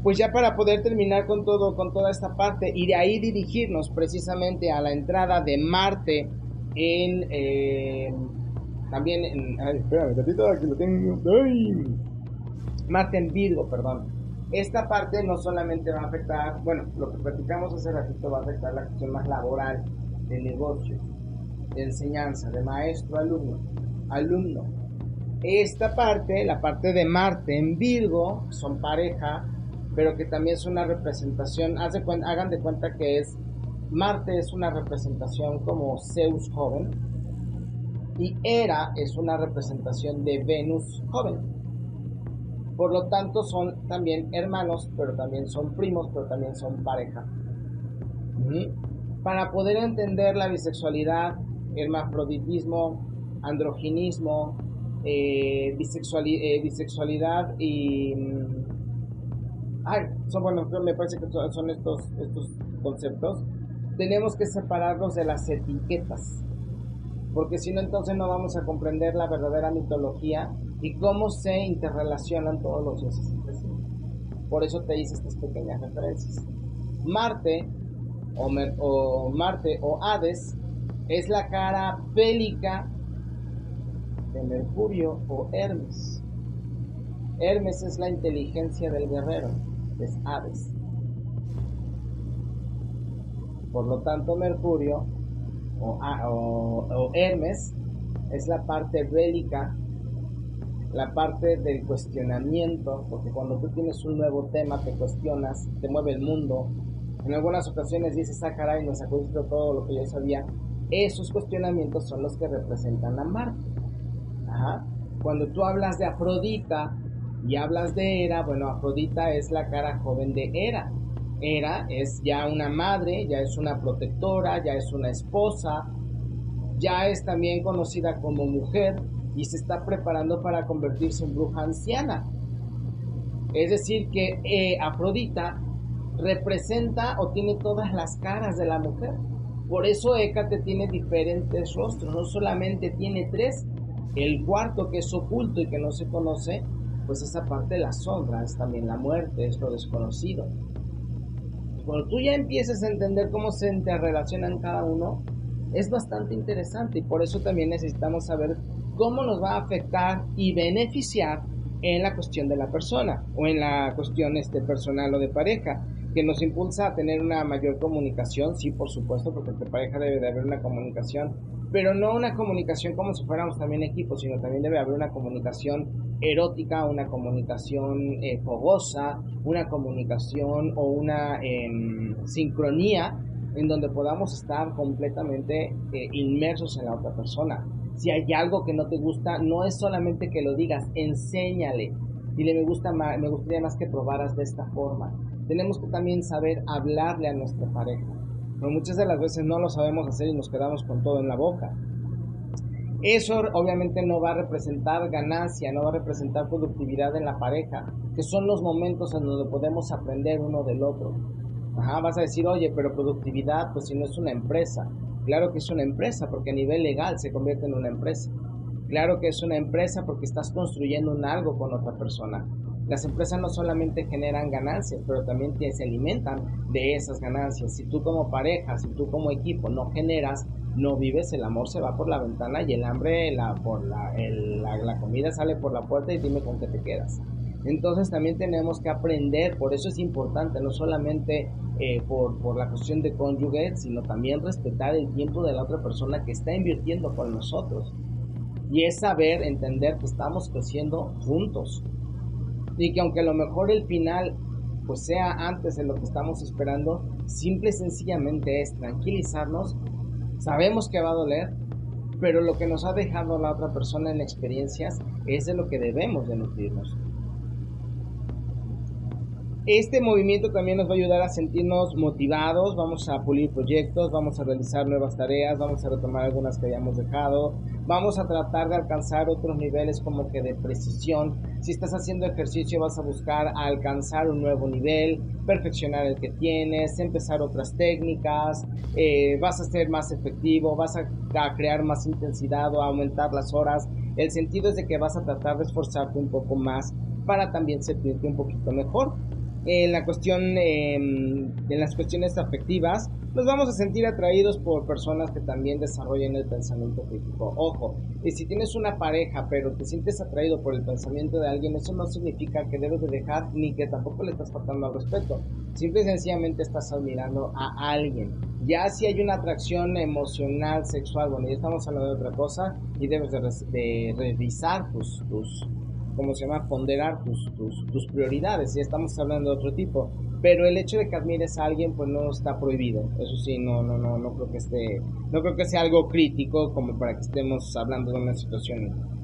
Speaker 1: pues ya para poder terminar con todo, con toda esta parte y de ahí dirigirnos precisamente a la entrada de Marte en eh, también en ay, espérame, aquí lo tengo. Marte en Virgo, perdón esta parte no solamente va a afectar, bueno, lo que platicamos hace ratito va a afectar la cuestión más laboral, de negocio, de enseñanza, de maestro, alumno, alumno. Esta parte, la parte de Marte en Virgo, son pareja, pero que también es una representación, hagan de cuenta que es, Marte es una representación como Zeus joven, y Hera es una representación de Venus joven. Por lo tanto, son también hermanos, pero también son primos, pero también son pareja. Para poder entender la bisexualidad, hermafroditismo, androginismo, eh, eh, bisexualidad y... Mm, ay, son, bueno, me parece que son estos, estos conceptos. Tenemos que separarlos de las etiquetas, porque si no, entonces no vamos a comprender la verdadera mitología y cómo se interrelacionan todos los dioses Por eso te hice estas pequeñas referencias. Marte o, Marte o Hades es la cara bélica de Mercurio o Hermes. Hermes es la inteligencia del guerrero, es Hades. Por lo tanto, Mercurio o, o Hermes es la parte bélica la parte del cuestionamiento, porque cuando tú tienes un nuevo tema te cuestionas, te mueve el mundo. En algunas ocasiones dices, ah, caray, me sacudiste todo lo que yo sabía. Esos cuestionamientos son los que representan a Marte. Cuando tú hablas de Afrodita y hablas de Hera, bueno, Afrodita es la cara joven de Hera. Hera es ya una madre, ya es una protectora, ya es una esposa, ya es también conocida como mujer, y se está preparando para convertirse en bruja anciana. Es decir, que eh, Afrodita representa o tiene todas las caras de la mujer. Por eso Hécate tiene diferentes rostros, no solamente tiene tres, el cuarto que es oculto y que no se conoce, pues esa parte de la sombra, es también la muerte, es lo desconocido. Cuando tú ya empiezas a entender cómo se interrelacionan cada uno, es bastante interesante y por eso también necesitamos saber cómo nos va a afectar y beneficiar en la cuestión de la persona o en la cuestión este, personal o de pareja, que nos impulsa a tener una mayor comunicación, sí, por supuesto, porque entre pareja debe de haber una comunicación, pero no una comunicación como si fuéramos también equipo, sino también debe haber una comunicación erótica, una comunicación eh, fogosa, una comunicación o una em, sincronía en donde podamos estar completamente eh, inmersos en la otra persona si hay algo que no te gusta, no es solamente que lo digas, enséñale. Dile, me, gusta me gustaría más que probaras de esta forma. Tenemos que también saber hablarle a nuestra pareja. Pero muchas de las veces no lo sabemos hacer y nos quedamos con todo en la boca. Eso obviamente no va a representar ganancia, no va a representar productividad en la pareja, que son los momentos en donde podemos aprender uno del otro. Ajá, vas a decir, oye, pero productividad, pues si no es una empresa. Claro que es una empresa porque a nivel legal se convierte en una empresa. Claro que es una empresa porque estás construyendo un algo con otra persona. Las empresas no solamente generan ganancias, pero también se alimentan de esas ganancias. Si tú como pareja, si tú como equipo no generas, no vives, el amor se va por la ventana y el hambre, la, por la, la, comida sale por la puerta y dime con qué te quedas. Entonces también tenemos que aprender, por eso es importante, no solamente eh, por, por, la cuestión de cónyuge, sino también respetar el tiempo de la otra persona que está invirtiendo con nosotros. Y es saber, entender que estamos creciendo juntos. Y que aunque a lo mejor el final pues sea antes de lo que estamos esperando, simple y sencillamente es tranquilizarnos, sabemos que va a doler, pero lo que nos ha dejado la otra persona en experiencias es de lo que debemos de nutrirnos. Este movimiento también nos va a ayudar a sentirnos motivados, vamos a pulir proyectos, vamos a realizar nuevas tareas, vamos a retomar algunas que hayamos dejado, vamos a tratar de alcanzar otros niveles como que de precisión. Si estás haciendo ejercicio vas a buscar alcanzar un nuevo nivel, perfeccionar el que tienes, empezar otras técnicas, eh, vas a ser más efectivo, vas a, a crear más intensidad o aumentar las horas. El sentido es de que vas a tratar de esforzarte un poco más para también sentirte un poquito mejor en la cuestión, em, en las cuestiones afectivas, nos vamos a sentir atraídos por personas que también desarrollen el pensamiento crítico. Ojo, y si tienes una pareja pero te sientes atraído por el pensamiento de alguien, eso no significa que debes de dejar ni que tampoco le estás faltando al respeto. Simple y sencillamente estás admirando a alguien. Ya si hay una atracción emocional, sexual, bueno, ya estamos hablando de otra cosa y debes de, revisar tus, tus como se llama? Ponderar tus, tus, tus prioridades, ya estamos hablando de otro tipo. Pero el hecho de que admires a alguien, pues no está prohibido. Eso sí, no, no, no, no creo que esté, no creo que sea algo crítico como para que estemos hablando de una situación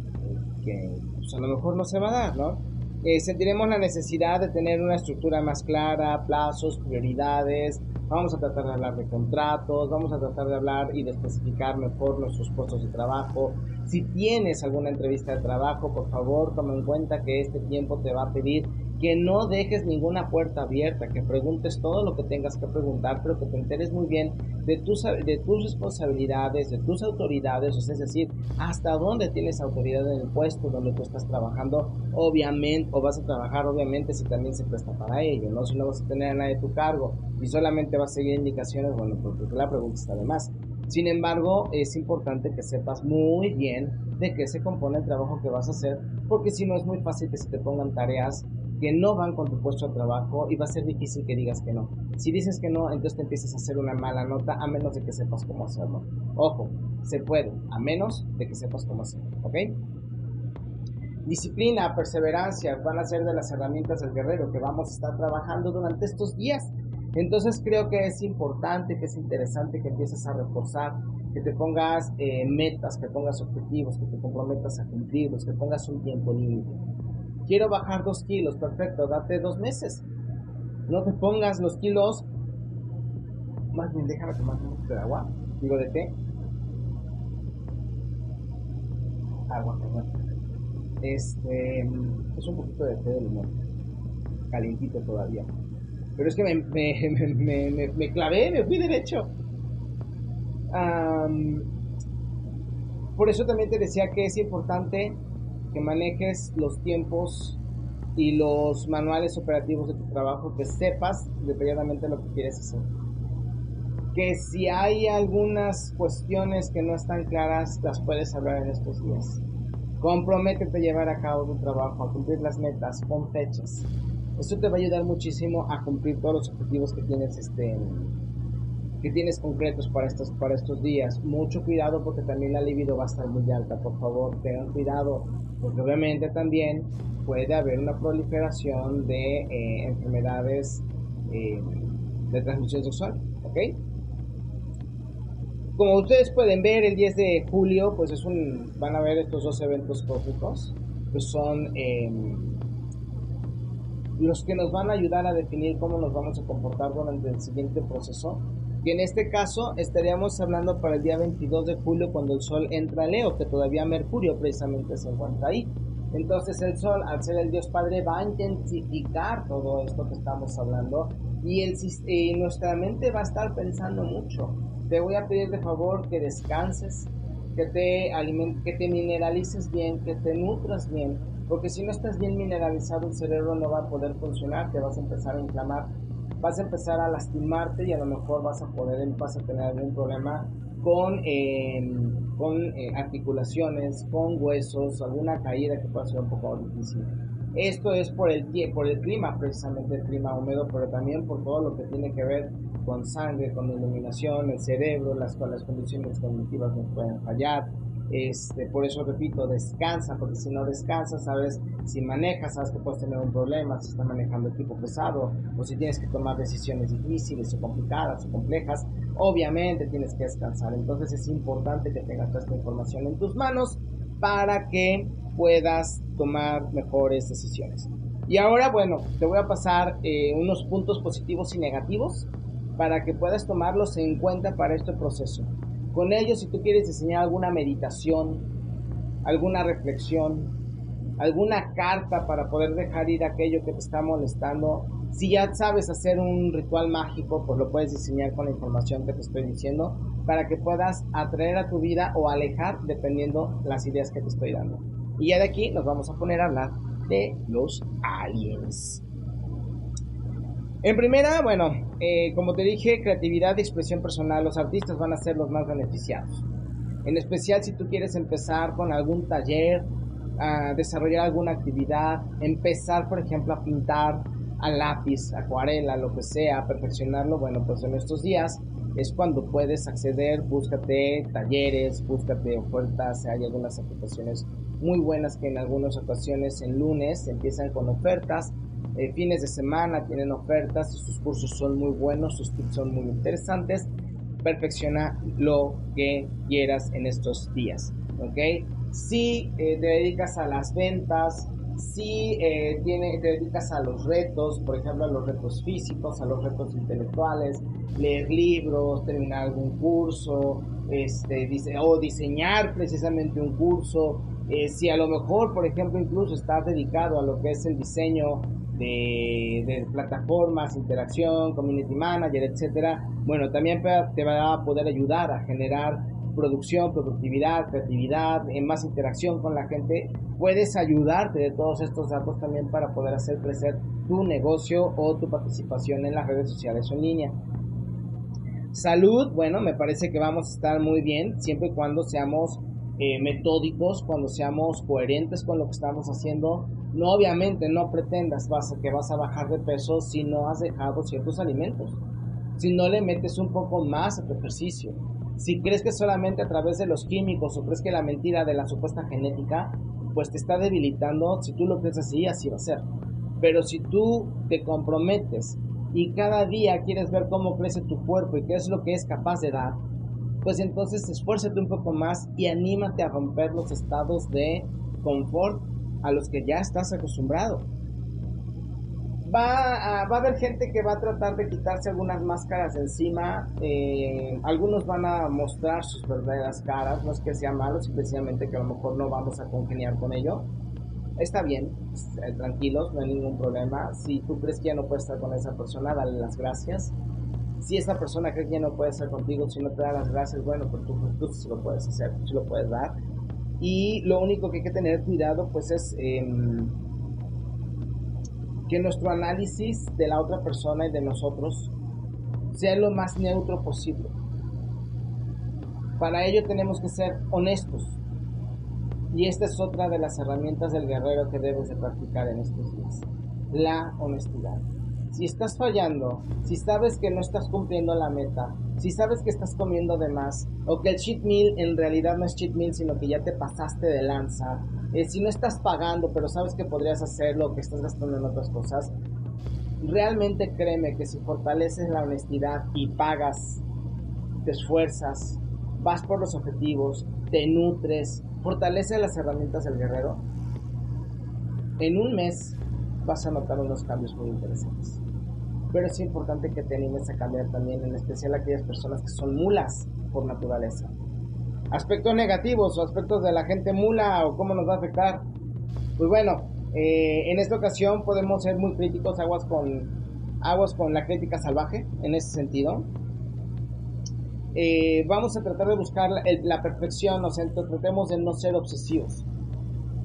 Speaker 1: que pues, a lo mejor no se va a dar, ¿no? Eh, sentiremos la necesidad de tener una estructura más clara, plazos, prioridades, vamos a tratar de hablar de contratos, vamos a tratar de hablar y de especificar mejor nuestros puestos de trabajo. Si tienes alguna entrevista de trabajo, por favor, toma en cuenta que este tiempo te va a pedir que no dejes ninguna puerta abierta, que preguntes todo lo que tengas que preguntar, pero que te enteres muy bien de tus, de tus responsabilidades, de tus autoridades, es decir, hasta dónde tienes autoridad en el puesto donde tú estás trabajando, obviamente, o vas a trabajar, obviamente, si también se presta para ello, ¿no? Si no vas a tener a nadie a tu cargo y solamente vas a seguir indicaciones, bueno, porque la pregunta está de más. Sin embargo, es importante que sepas muy bien de qué se compone el trabajo que vas a hacer, porque si no es muy fácil que se te pongan tareas que no van con tu puesto de trabajo y va a ser difícil que digas que no. Si dices que no, entonces te empiezas a hacer una mala nota a menos de que sepas cómo hacerlo. Ojo, se puede, a menos de que sepas cómo hacerlo, ¿ok? Disciplina, perseverancia van a ser de las herramientas del guerrero que vamos a estar trabajando durante estos días. Entonces creo que es importante, que es interesante que empieces a reforzar, que te pongas eh, metas, que pongas objetivos, que te comprometas a cumplirlos, que pongas un tiempo límite. Quiero bajar dos kilos, perfecto, date dos meses. No te pongas los kilos. Más bien, déjame tomar un poquito de agua. Digo, de té. Agua, perdón. Este. Es un poquito de té de limón. Calientito todavía. Pero es que me, me, me, me clavé, me fui derecho. por eso también te decía que es importante que manejes los tiempos y los manuales operativos de tu trabajo, que sepas detalladamente lo que quieres hacer. Que si hay algunas cuestiones que no están claras, las puedes hablar en estos días. Comprométete a llevar a cabo tu trabajo, a cumplir las metas, con fechas. Esto te va a ayudar muchísimo a cumplir todos los objetivos que tienes este, que tienes concretos para estos, para estos días. Mucho cuidado porque también la libido va a estar muy alta, por favor, tengan cuidado, porque obviamente también puede haber una proliferación de eh, enfermedades eh, de transmisión sexual, ¿ok? Como ustedes pueden ver, el 10 de julio, pues es un, van a ver estos dos eventos cósmicos, que son em, los que nos van a ayudar a definir cómo nos vamos a comportar durante el siguiente proceso que en este caso estaríamos hablando para el día 22 de julio cuando el Sol entra a Leo, que todavía Mercurio precisamente se encuentra ahí. Entonces el Sol, al ser el Dios Padre, va a intensificar todo esto que estamos hablando y, nuestra mente va a estar pensando mucho. Te voy a pedir de favor que descanses, que te, que te mineralices bien, que te nutras bien, porque si no estás bien mineralizado el cerebro no va a poder funcionar, te vas a empezar a inflamar vas a empezar a lastimarte y a lo mejor vas a poder, vas a tener algún problema con, con eh, articulaciones, con huesos, alguna caída que pueda ser un poco difícil. Esto es por el, por el clima, precisamente el clima húmedo, pero también por todo lo que tiene que ver con sangre, con iluminación, el cerebro, las, las condiciones cognitivas nos pueden fallar. Este, por eso repito, descansa, porque si no descansas, sabes, si manejas, sabes que puedes tener un problema, si estás manejando equipo pesado, o si tienes que tomar decisiones difíciles o complicadas o complejas, obviamente tienes que descansar. Entonces es importante que tengas toda esta información en tus manos para que puedas tomar mejores decisiones. Y ahora, bueno, te voy a pasar eh, unos puntos positivos y negativos para que puedas tomarlos en cuenta para este proceso. Con ellos, si tú quieres diseñar alguna meditación, alguna reflexión, alguna carta para poder dejar ir aquello que te está molestando, si ya sabes hacer un ritual mágico, pues lo puedes diseñar con la información que te estoy diciendo para que puedas atraer a tu vida o alejar dependiendo las ideas que te estoy dando. Y ya de aquí nos vamos a poner a hablar de los aliens. En primera, bueno, eh, como te dije, creatividad y expresión personal, los artistas van a ser los más beneficiados. En especial si tú quieres empezar con algún taller, desarrollar alguna actividad, empezar, por ejemplo, a pintar a lápiz, acuarela, lo que sea, perfeccionarlo, bueno, pues en estos días es cuando puedes acceder, búscate talleres, búscate ofertas, hay algunas aplicaciones muy buenas que en algunas ocasiones en lunes empiezan con ofertas, eh, fines de semana tienen ofertas, sus cursos son muy buenos, sus tips son muy interesantes. Perfecciona lo que quieras en estos días, ¿ok? Si eh, te dedicas a las ventas, si eh, tiene, te dedicas a los retos, por ejemplo, a los retos físicos, a los retos intelectuales, leer libros, terminar algún curso, este, o diseñar precisamente un curso, si a lo mejor, por ejemplo, incluso estás dedicado a lo que es el diseño de, plataformas, interacción, community manager, etcétera, bueno, también te va a poder ayudar a generar producción, productividad, creatividad, en más interacción con la gente, puedes ayudarte de todos estos datos también para poder hacer crecer tu negocio o tu participación en las redes sociales en línea. Salud, bueno, me parece que vamos a estar muy bien siempre y cuando seamos eh, metódicos, cuando seamos coherentes con lo que estamos haciendo. No, obviamente, no pretendas vas que vas a bajar de peso si no has dejado ciertos alimentos. Si no le metes un poco más a tu ejercicio. Si crees que solamente a través de los químicos o crees que la mentira de la supuesta genética, pues te está debilitando. Si tú lo crees así, así va a ser. Pero si tú te comprometes y cada día quieres ver cómo crece tu cuerpo y qué es lo que es capaz de dar, pues entonces esfuérzate un poco más y anímate a romper los estados de confort a los que ya estás acostumbrado. Va a, va a haber gente que va a tratar de quitarse algunas máscaras encima. Eh, algunos van a mostrar sus verdaderas caras. No es que sea malo, simplemente que a lo mejor no vamos a congeniar con ello. Está bien, eh, tranquilos, no hay ningún problema. Si tú crees que ya no puedes estar con esa persona, dale las gracias si esa persona cree que ya no puede estar contigo, si no te da las gracias, bueno, pero tú, tú sí lo puedes hacer, tú sí lo puedes dar. Y lo único que hay que tener cuidado, pues, es em, que nuestro análisis de la otra persona y de nosotros sea lo más neutro posible. Para ello tenemos que ser honestos. Y esta es otra de las herramientas del guerrero que debes de practicar en estos días. La honestidad si estás fallando, si sabes que no estás cumpliendo la meta, si sabes que estás comiendo de más, o que el cheat meal en realidad no es cheat meal, sino que ya te pasaste de lanza, eh, si no estás pagando, pero sabes que podrías hacerlo, que estás gastando en otras cosas, realmente créeme que si fortaleces la honestidad y pagas, te esfuerzas, vas por los objetivos, te nutres, fortaleces las herramientas del guerrero, en un mes vas a notar unos cambios muy interesantes. Pero es importante que te animes a cambiar también, en especial aquellas personas que son mulas por naturaleza. Aspectos negativos o aspectos de la gente mula o cómo nos va a afectar. Pues bueno, eh, en esta ocasión podemos ser muy críticos, aguas con, aguas con la crítica salvaje, en ese sentido. Eh, vamos a tratar de buscar la, la perfección, o sea, tratemos de no ser obsesivos.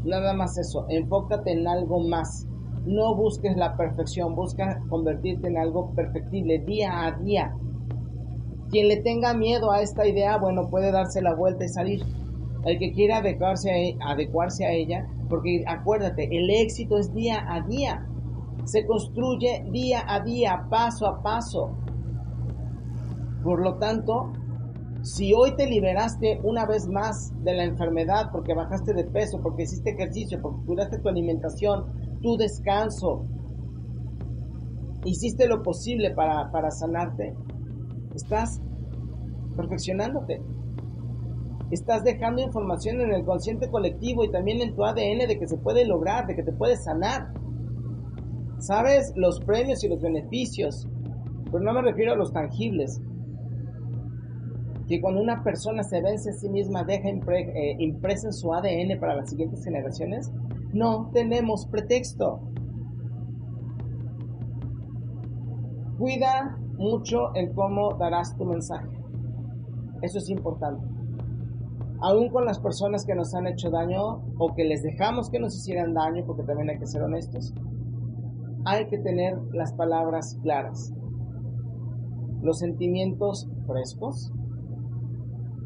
Speaker 1: Nada más eso, enfócate en algo más no busques la perfección, busca convertirte en algo perfectible día a día. Quien le tenga miedo a esta idea, bueno, puede darse la vuelta y salir. El que quiera adecuarse a, adecuarse a ella, Porque acuérdate, el éxito es día a día. Se construye día a día, paso a paso. Por lo tanto, si hoy te liberaste una vez más de la enfermedad porque bajaste de peso, porque hiciste ejercicio, porque cuidaste tu alimentación, tu descanso, hiciste lo posible para, para sanarte, estás perfeccionándote. Estás dejando información en el consciente colectivo y también en tu ADN de que se puede lograr, de que te puedes sanar. Sabes los premios y los beneficios, pero no me refiero a los tangibles. Que cuando una persona se vence a sí misma, deja eh, impresa en su ADN para las siguientes generaciones, no tenemos pretexto. Cuida mucho en cómo darás tu mensaje. Eso es importante. Aún con las personas que nos han hecho daño o que les dejamos que nos hicieran daño, porque también hay que ser honestos, hay que tener las palabras claras, los sentimientos frescos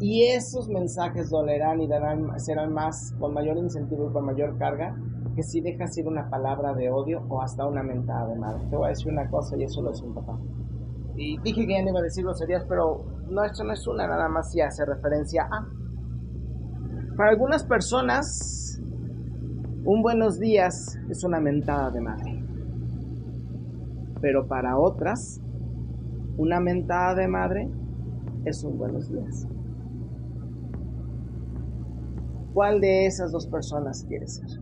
Speaker 1: y esos mensajes dolerán y darán, serán más, con mayor incentivo y con mayor carga que si dejas ir una palabra de odio o hasta una mentada de madre. Te voy a decir una cosa y eso lo es un papá. Y dije que ya no iba a decir groserías, pero no, esto no es una, nada más si hace referencia a. Para algunas personas, un buenos días es una mentada de madre. Pero para otras, una mentada de madre es un buenos días. ¿Cuál de esas dos personas quieres ser?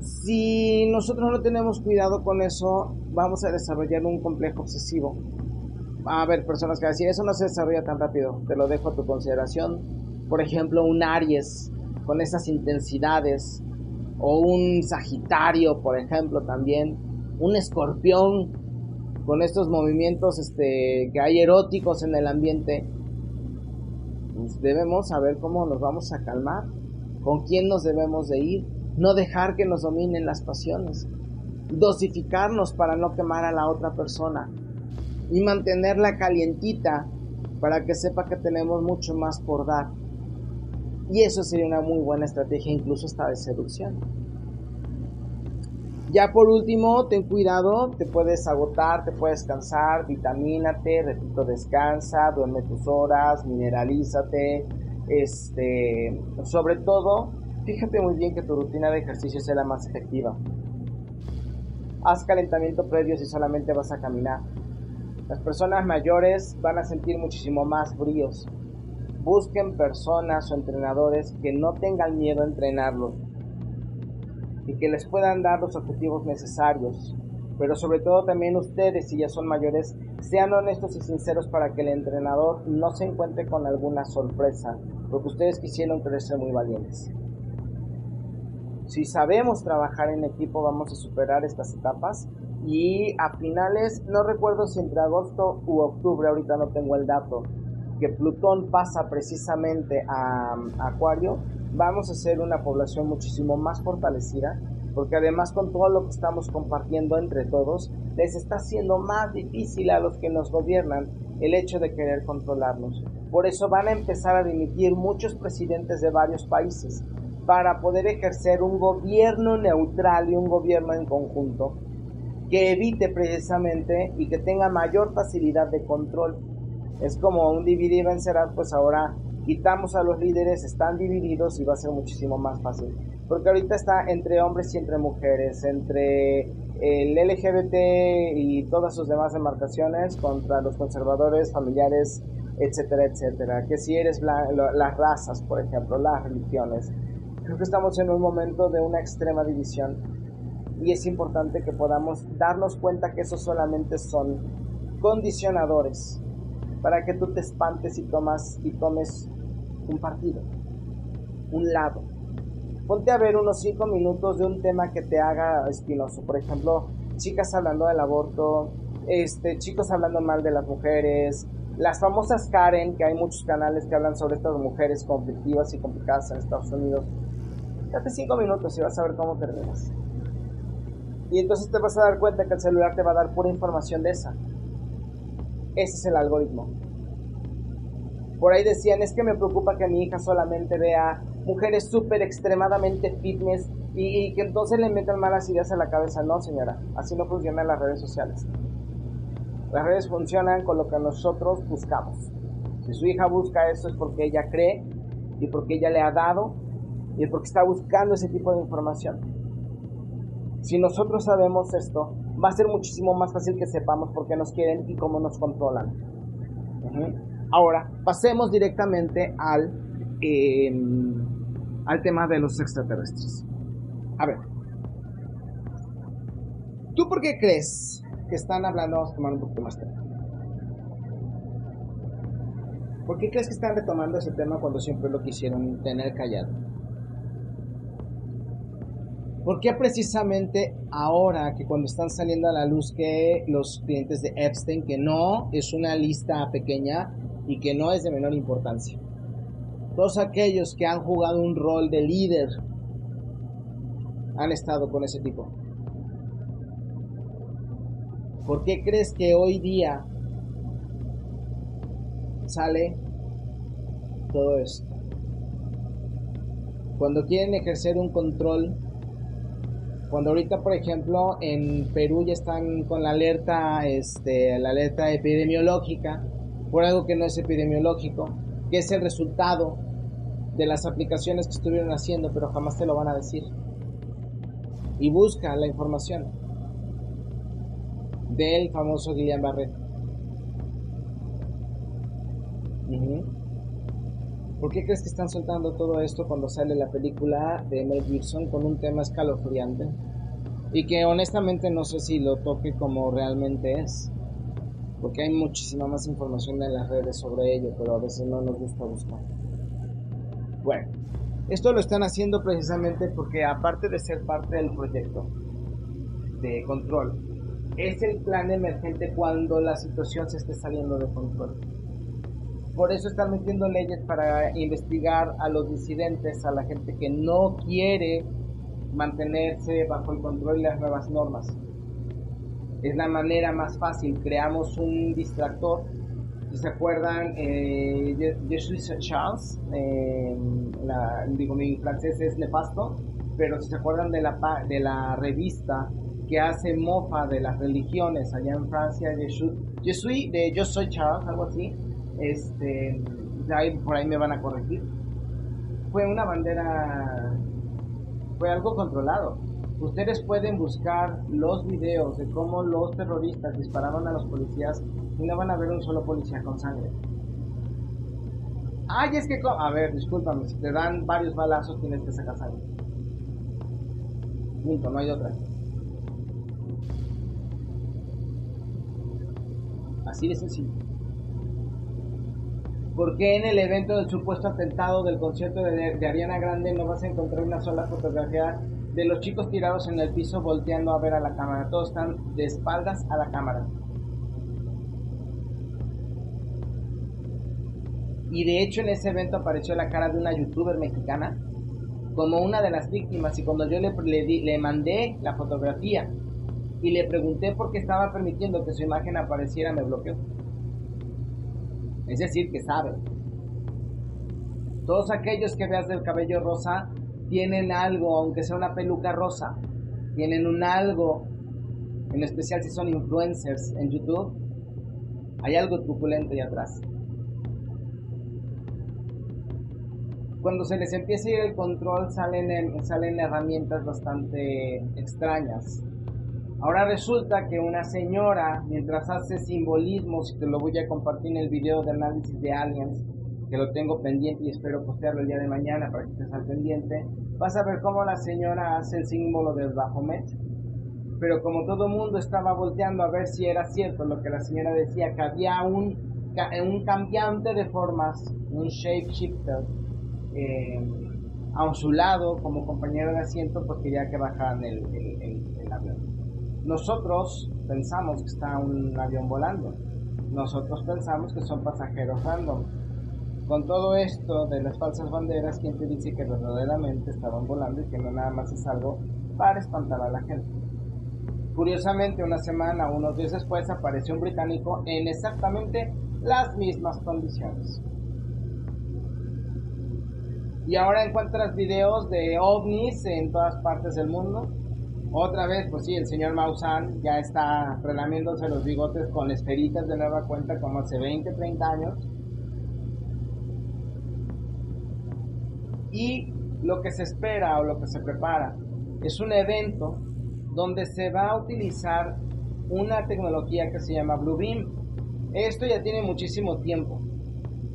Speaker 1: Si nosotros no tenemos cuidado con eso, vamos a desarrollar un complejo obsesivo. a haber personas que van a decir, eso no se desarrolla tan rápido, te lo dejo a tu consideración. Por ejemplo, un Aries con esas intensidades, o un Sagitario, por ejemplo, también, un Escorpión con estos movimientos este, que hay eróticos en el ambiente debemos saber cómo nos vamos a calmar, con quién nos debemos de ir, no dejar que nos dominen las pasiones, dosificarnos para no quemar a la otra persona y mantenerla calientita para que sepa que tenemos mucho más por dar. Y eso sería una muy buena estrategia, incluso hasta de seducción. Ya por último, ten cuidado, te puedes agotar, te puedes cansar, vitamínate, repito, descansa, duerme tus horas, mineralízate, este, sobre todo, fíjate muy bien que tu rutina de ejercicio sea la más efectiva. Haz calentamiento previo si solamente vas a caminar. Las personas mayores van a sentir muchísimo más fríos. Busquen personas o entrenadores que no tengan miedo a entrenarlos y que les puedan dar los objetivos necesarios. Pero sobre todo también ustedes, si ya son mayores, sean honestos y sinceros para que el entrenador no se encuentre con alguna sorpresa, porque ustedes quisieron crecer muy valientes. Si sabemos trabajar en equipo, vamos a superar estas etapas y a finales, no recuerdo si entre agosto u octubre, ahorita no tengo el dato, que Plutón pasa precisamente a, Acuario, vamos a ser una población muchísimo más fortalecida, porque además con todo lo que estamos compartiendo entre todos, les está haciendo más difícil a los que nos gobiernan el hecho de querer controlarnos. Por eso van a empezar a dimitir muchos presidentes de varios países para poder ejercer un gobierno neutral y un gobierno en conjunto que evite precisamente y que tenga mayor facilidad de control es como un dividir y vencerás, pues ahora quitamos a los líderes, están divididos y va a ser muchísimo más fácil. Porque ahorita está entre hombres y entre mujeres, entre el LGBT y todas sus demás demarcaciones contra los conservadores, familiares, etcétera, etcétera. Que si eres las razas, por ejemplo, las religiones. Creo que estamos en un momento de una extrema división y es importante que podamos darnos cuenta que esos solamente son condicionadores para que tú te espantes y tomas y tomes un partido, un lado. Ponte a ver unos 5 minutos de un tema que te haga espinoso. Por ejemplo, chicas hablando del aborto, este, chicos hablando mal de las mujeres, las famosas Karen, que hay muchos canales que hablan sobre estas mujeres conflictivas y complicadas en Estados Unidos. Date 5 minutos y vas a ver cómo terminas. Y entonces te vas a dar cuenta que el celular te va a dar pura información de esa. Ese es el algoritmo. Por ahí decían, es que me preocupa que mi hija solamente vea mujeres súper extremadamente fitness y, que entonces le metan malas ideas a la cabeza. No, señora, así no funcionan las redes sociales. Las redes funcionan con lo que nosotros buscamos. Si su hija busca esto es porque ella cree y porque ella le ha dado y porque está buscando ese tipo de información. Si nosotros sabemos esto, va a ser muchísimo más fácil que sepamos por qué nos quieren y cómo nos controlan. Ahora, pasemos directamente al, em, al tema de los extraterrestres. A ver, ¿tú por qué crees que están hablando? Vamos a tomar un poquito más tiempo. ¿Por qué crees que están retomando ese tema cuando siempre lo quisieron tener callado? ¿Por qué precisamente ahora que cuando están saliendo a la luz que los clientes de Epstein, que no es una lista pequeña y que no es de menor importancia, todos aquellos que han jugado un rol de líder han estado con ese tipo? ¿Por qué crees que hoy día sale todo esto? Cuando quieren ejercer un control cuando ahorita, por ejemplo, en Perú ya están con la alerta, este, la alerta epidemiológica por algo que no es epidemiológico, que es el resultado de las aplicaciones que estuvieron haciendo, pero jamás te lo van a decir. Y busca la información del famoso Guillain Barré. ¿Por qué crees que están soltando todo esto cuando sale la película de Mel Gibson con un tema escalofriante? Y que honestamente no sé si lo toque como realmente es. Porque hay muchísima más información en las redes sobre ello, pero a veces no nos gusta buscar. Bueno, esto lo están haciendo precisamente porque aparte de ser parte del proyecto de control, es el plan emergente cuando la situación se esté saliendo de control. Por eso están metiendo leyes para investigar a los disidentes, a la gente que no quiere mantenerse bajo el control y las nuevas normas. Es la manera más fácil. Creamos un distractor. Si se acuerdan, eh, soy Charles, eh, digo, mi francés es nefasto, pero si se acuerdan de la, de la revista que hace mofa de las religiones allá en Francia, Je suis, de Yo soy Charles, algo así, este, por ahí me van a corregir. Fue una bandera, fue algo controlado. Ustedes pueden buscar los videos de cómo los terroristas disparaban a los policías y no van a ver un solo policía con sangre. Ay, es que, a ver, discúlpame, si te dan varios balazos tienes que sacar sangre. Punto, no hay otra. Así de sencillo. ¿Por qué en el evento del supuesto atentado del concierto de, Ariana Grande no vas a encontrar una sola fotografía de los chicos tirados en el piso volteando a ver a la cámara? Todos están de espaldas a la cámara. Y de hecho en ese evento apareció la cara de una youtuber mexicana como una de las víctimas y cuando yo le, le mandé la fotografía y le pregunté por qué estaba permitiendo que su imagen apareciera me bloqueó. Es decir, que saben. Todos aquellos que veas del cabello rosa tienen algo, aunque sea una peluca rosa, tienen un algo, en especial si son influencers en YouTube, hay algo truculento ahí atrás. Cuando se les empieza a ir el control salen, salen herramientas bastante extrañas. Ahora resulta que una señora, mientras hace simbolismos, y te lo voy a compartir en el video de análisis de aliens, que lo tengo pendiente y espero postearlo el día de mañana para que estés al pendiente, vas a ver cómo la señora hace el símbolo del Bajomet. Pero como todo el mundo estaba volteando a ver si era cierto lo que la señora decía, que había un, un cambiante de formas, un shape shifter, eh, a su lado como compañero de asiento porque ya que bajaban el avión. Nosotros pensamos que está un avión volando. Nosotros pensamos que son pasajeros random. Con todo esto de las falsas banderas, ¿quién te dice que verdaderamente estaban volando y que no nada más es algo para espantar a la gente? Curiosamente, una semana, unos días después, apareció un británico en exactamente las mismas condiciones. Y ahora encuentras videos de ovnis en todas partes del mundo. Otra vez, pues sí, el señor Maussan ya está relamiéndose los bigotes con esferitas de nueva cuenta como hace 20, 30 años. Y lo que se espera o lo que se prepara es un evento donde se va a utilizar una tecnología que se llama Bluebeam. Esto ya tiene muchísimo tiempo.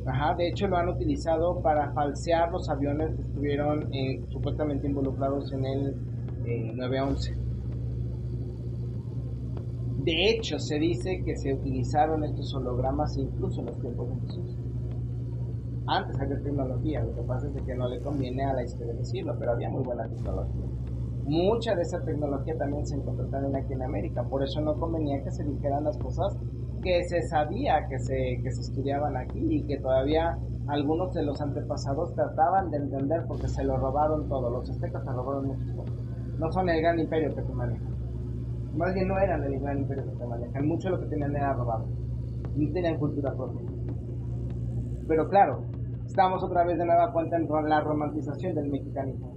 Speaker 1: Ajá, de hecho lo han utilizado para falsear los aviones que estuvieron eh, supuestamente involucrados en el 911. Eh, de hecho, se dice que se utilizaron estos hologramas incluso en los tiempos de Jesús. Antes había tecnología, lo que pasa es que no le conviene a la historia decirlo, pero había muy buena tecnología. Mucha de esa tecnología también se encontró también aquí en América, por eso no convenía que se dijeran las cosas que se sabía que se, que se estudiaban aquí y que todavía algunos de los antepasados trataban de entender porque se lo robaron todo. Los aztecas se robaron muchas cosas. No son el gran imperio que te manejan. Más bien no eran el gran imperio que te manejan. Mucho lo que tenían era robado. Ni tenían cultura propia. Pero claro, estamos otra vez de nueva cuenta en la romantización del mexicanismo.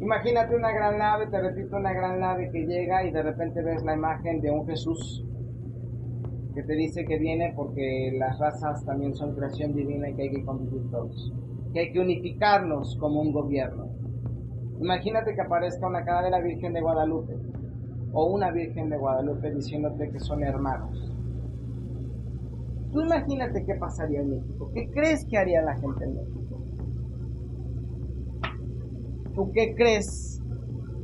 Speaker 1: Imagínate una gran nave, te repito, una gran nave que llega y de repente ves la imagen de un Jesús que te dice que viene porque las razas también son creación divina y que hay que convivir todos, que hay que unificarnos como un gobierno. Imagínate que aparezca una cara de la Virgen de Guadalupe o una Virgen de Guadalupe diciéndote que son hermanos. Tú imagínate qué pasaría en México, qué crees que haría la gente en México. ¿Tú qué crees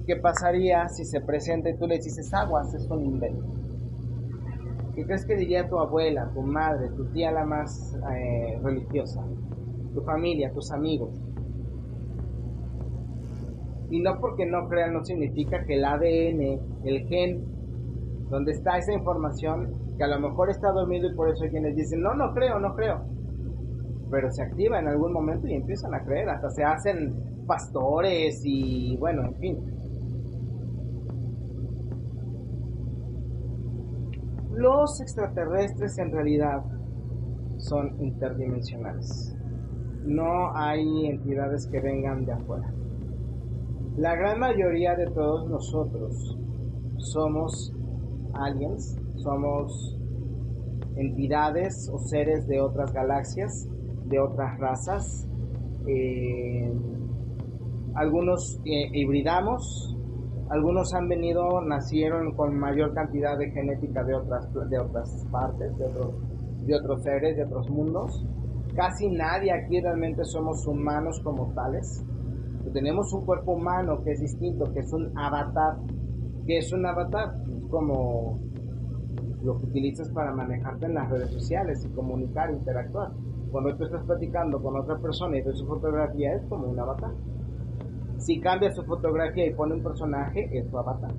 Speaker 1: que pasaría si se presenta y tú le dices aguas, es un invento? ¿Qué crees que diría tu abuela, tu madre, tu tía la más eh, religiosa, tu familia, tus amigos? Y no porque no crean no significa que el ADN, el gen, donde está esa información, que a lo mejor está dormido y por eso hay quienes dicen, no, no creo, no creo. Pero se activa en algún momento y empiezan a creer, hasta se hacen pastores y bueno, en fin. Los extraterrestres en realidad son interdimensionales. No hay entidades que vengan de afuera. La gran mayoría de todos nosotros somos aliens, somos entidades o seres de otras galaxias, de otras razas. Eh, algunos eh, hibridamos, algunos han venido, nacieron con mayor cantidad de genética de otras, de otras partes, de otros, de otros seres, de otros mundos. Casi nadie aquí realmente somos humanos como tales. Tenemos un cuerpo humano que es distinto, que es un avatar. que es un avatar? Como lo que utilizas para manejarte en las redes sociales y comunicar, interactuar. Cuando tú estás platicando con otra persona y ves su fotografía, es como un avatar. Si cambia su fotografía y pone un personaje, es su avatar.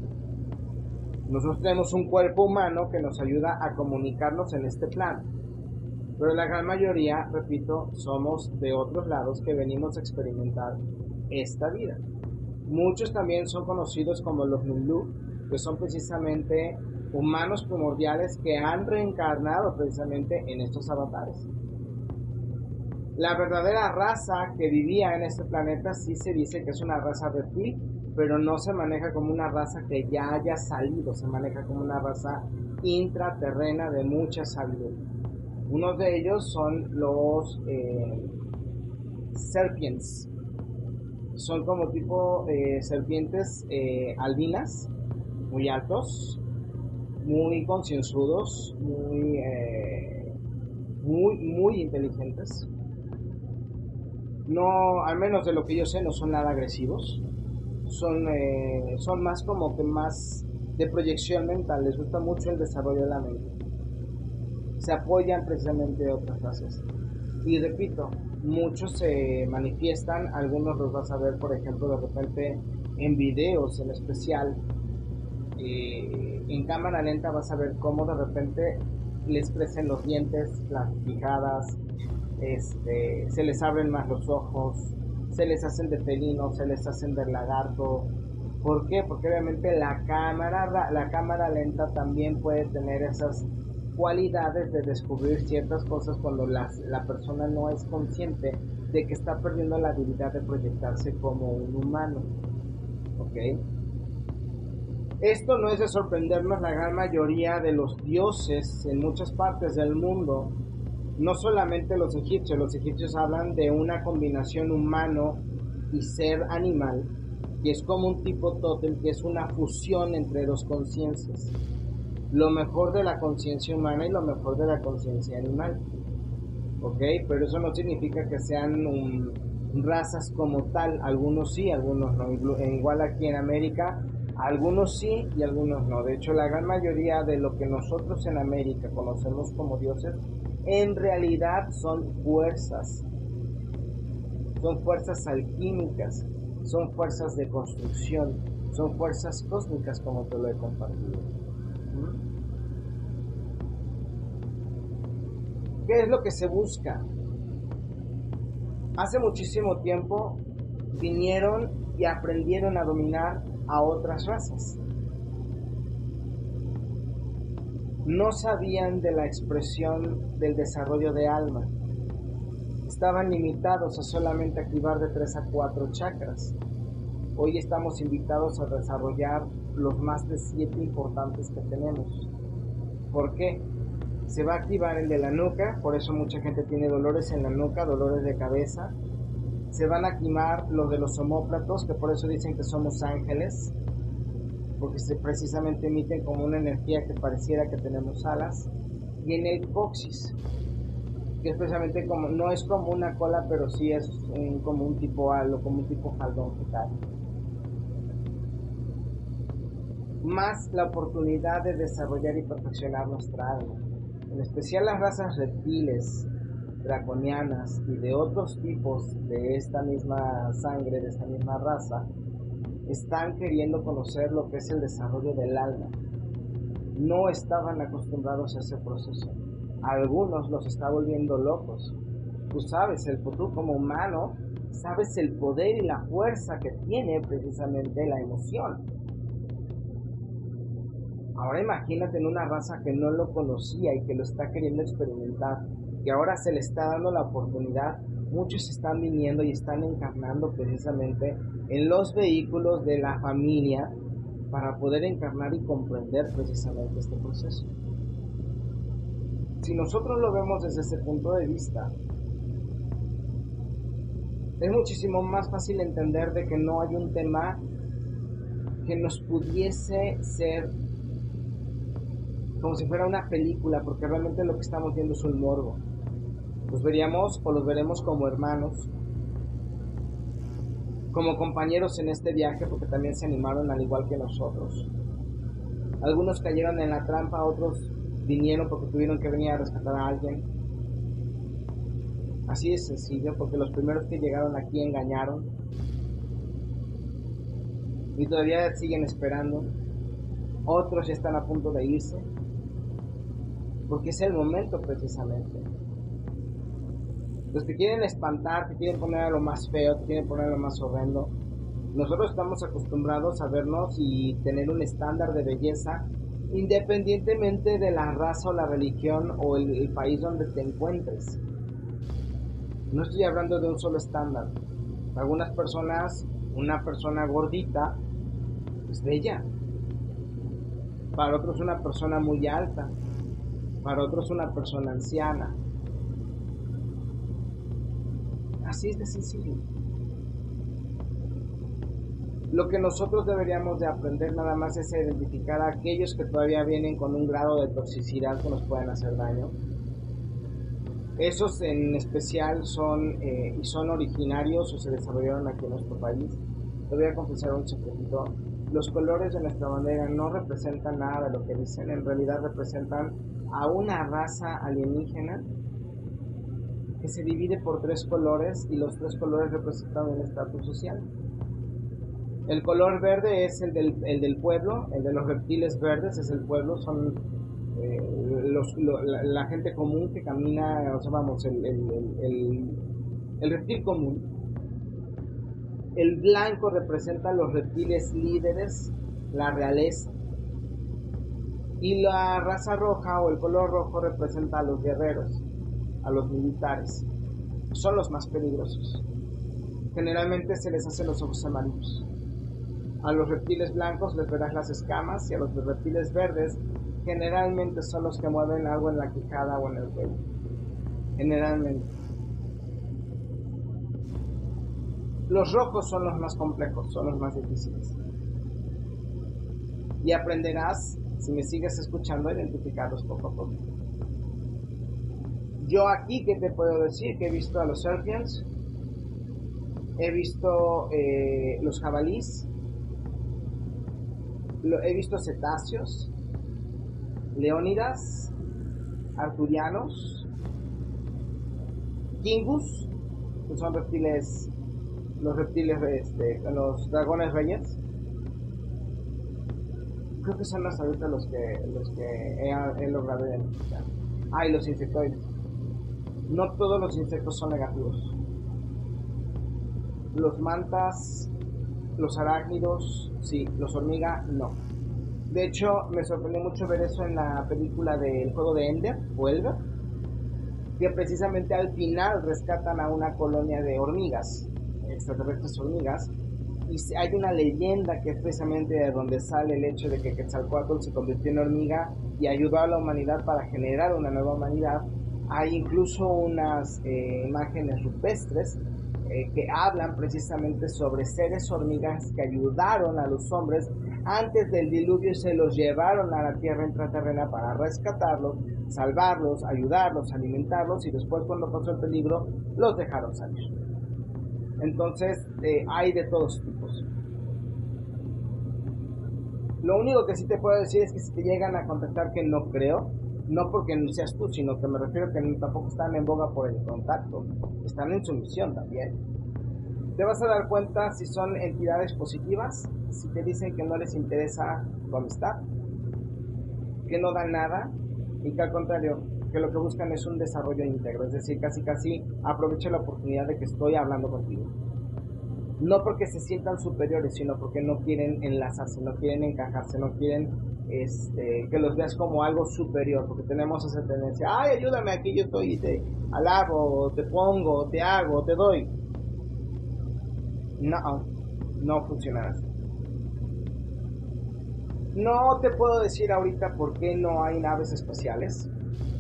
Speaker 1: Nosotros tenemos un cuerpo humano que nos ayuda a comunicarnos en este plano. Pero la gran mayoría, repito, somos de otros lados que venimos a experimentar esta vida. Muchos también son conocidos como los Nulu, que son precisamente humanos primordiales que han reencarnado precisamente en estos avatares. La verdadera raza que vivía en este planeta sí se dice que es una raza reptil, pero no se maneja como una raza que ya haya salido, se maneja como una raza intraterrena de mucha sabiduría. Uno de ellos son los eh, serpientes. Son como tipo eh, serpientes eh, albinas, muy altos, muy concienzudos, muy, muy, muy inteligentes no, al menos de lo que yo sé, no son nada agresivos. Son, eh, son más como que más de proyección mental, les gusta mucho el desarrollo de la mente. Se apoyan precisamente de otras clases. Y repito, muchos se manifiestan, algunos los vas a ver, por ejemplo, de repente en videos en especial. Eh, en cámara lenta vas a ver cómo de repente les crecen los dientes, las fijadas, este, se les abren más los ojos, se les hacen de felino, se les hacen de lagarto. ¿Por qué? Porque obviamente la cámara, la cámara lenta también puede tener esas cualidades de descubrir ciertas cosas cuando la persona no es consciente de que está perdiendo la habilidad de proyectarse como un humano. ¿Ok? Esto no es de sorprendernos, la gran mayoría de los dioses en muchas partes del mundo, no solamente los egipcios, los egipcios hablan de una combinación humano y ser animal, que es como un tipo tótem, que es una fusión entre dos conciencias. Lo mejor de la conciencia humana y lo mejor de la conciencia animal. ¿Ok? Pero eso no significa que sean razas como tal. Algunos sí, algunos no. Igual aquí en América algunos sí y algunos no. De hecho, la gran mayoría de lo que nosotros en América conocemos como dioses, en realidad son fuerzas. Son fuerzas alquímicas, son fuerzas de construcción, son fuerzas cósmicas como te lo he compartido. ¿Qué es lo que se busca? Hace muchísimo tiempo vinieron y aprendieron a dominar a otras razas. No sabían de la expresión del desarrollo de alma. Estaban limitados a solamente activar de 3 a 4 chakras. Hoy estamos invitados a desarrollar los más de 7 importantes que tenemos. ¿Por qué? Se va a activar el de la nuca, por eso mucha gente tiene dolores en la nuca, dolores de cabeza, se van a quemar los de los homóplatos, que por eso dicen que somos ángeles, porque se precisamente emiten como una energía que pareciera que tenemos alas, y en el coxis, que es precisamente como, no es como una cola, pero sí es como un tipo halo, como un tipo faldón fetal. Más la oportunidad de desarrollar y perfeccionar nuestra alma, en especial las razas reptiles, draconianas y de otros tipos de esta misma sangre, de esta misma raza, están queriendo conocer lo que es el desarrollo del alma. No estaban acostumbrados a ese proceso. algunos los está volviendo locos. Tú sabes, el tú como humano, sabes el poder y la fuerza que tiene precisamente la emoción. Ahora imagínate en una raza que no lo conocía y que lo está queriendo experimentar y ahora se le está dando la oportunidad, muchos están viniendo y están encarnando precisamente en los vehículos de la familia para poder encarnar y comprender precisamente este proceso. Si nosotros lo vemos desde ese punto de vista, es muchísimo más fácil entender de que no hay un tema que nos pudiese ser como si fuera una película, porque realmente lo que estamos viendo es un morbo. Los veríamos o los veremos como hermanos, como compañeros en este viaje, porque también se animaron al igual que nosotros. Algunos cayeron en la trampa, otros vinieron porque tuvieron que venir a rescatar a alguien. Así de sencillo, porque los primeros que llegaron aquí engañaron y todavía siguen esperando. Otros ya están a punto de irse, porque es el momento precisamente. Los que quieren espantar, que quieren poner a lo más feo, que quieren poner a lo más horrendo. Nosotros estamos acostumbrados a vernos y tener un estándar de belleza independientemente de la raza o la religión o el, país donde te encuentres. No estoy hablando de un solo estándar. Para algunas personas, una persona gordita es bella. Para otros una persona muy alta. Para otros una persona anciana. Así es de sencillo. Lo que nosotros deberíamos de aprender nada más es identificar a aquellos que todavía vienen con un grado de toxicidad que nos pueden hacer daño. Esos en especial son eh, y son originarios o se desarrollaron aquí en nuestro país. Te voy a confesar un secretito. Los colores de nuestra bandera no representan nada de lo que dicen, en realidad representan a una raza alienígena se divide por tres colores y los tres colores representan un estatus social. El color verde es el del, el del, pueblo, el de los reptiles verdes es el pueblo, son eh, los, la, gente común que camina, o sea, vamos, el, el, el reptil común. El blanco representa los reptiles líderes, la realeza. Y la raza roja o el color rojo representa a los guerreros, a los militares. Son los más peligrosos. Generalmente se les hace los ojos amarillos. A los reptiles blancos les verás las escamas y a los reptiles verdes generalmente son los que mueven algo en la quijada o en el cuello. Generalmente. Los rojos son los más complejos, son los más difíciles. Y aprenderás, si me sigues escuchando, a identificarlos poco a poco. Yo aquí, ¿qué te puedo decir? Que he visto a los serpients, he visto eh, los jabalís, he visto cetáceos, leónidas, arturianos, kingus, que son reptiles los reptiles, este, los dragones reyes. Creo que son los ahorita los que, los que he, logrado identificar. Ah, y los insectoides. No todos los insectos son negativos. Los mantas, los arácnidos, sí, los hormigas, no. De hecho, me sorprendió mucho ver eso en la película del juego de Ender, o Elder, que precisamente al final rescatan a una colonia de hormigas extraterrestres hormigas. Y hay una leyenda que es precisamente de donde sale el hecho de que Quetzalcoatl se convirtió en hormiga y ayudó a la humanidad para generar una nueva humanidad. Hay incluso unas eh, imágenes rupestres eh, que hablan precisamente sobre seres hormigas que ayudaron a los hombres antes del diluvio y se los llevaron a la tierra intraterrena para rescatarlos, salvarlos, ayudarlos, alimentarlos y después cuando pasó el peligro los dejaron salir. Entonces, eh, hay de todos tipos. Lo único que sí te puedo decir es que si te llegan a contactar que no creo, no porque seas tú, sino que me refiero que tampoco están en boga por el contacto, están en sumisión también. Te vas a dar cuenta si son entidades positivas, si te dicen que no les interesa tu amistad, que no dan nada y que al contrario que lo que buscan es un desarrollo íntegro, es decir, casi casi aproveche la oportunidad de que estoy hablando contigo. No porque se sientan superiores, sino porque no quieren enlazarse, no quieren encajarse, no quieren este, que los veas como algo superior, porque tenemos esa tendencia, ay, ayúdame aquí, yo estoy, te alabo, te pongo, te hago, te doy. No, no funciona así. No te puedo decir ahorita por qué no hay naves espaciales.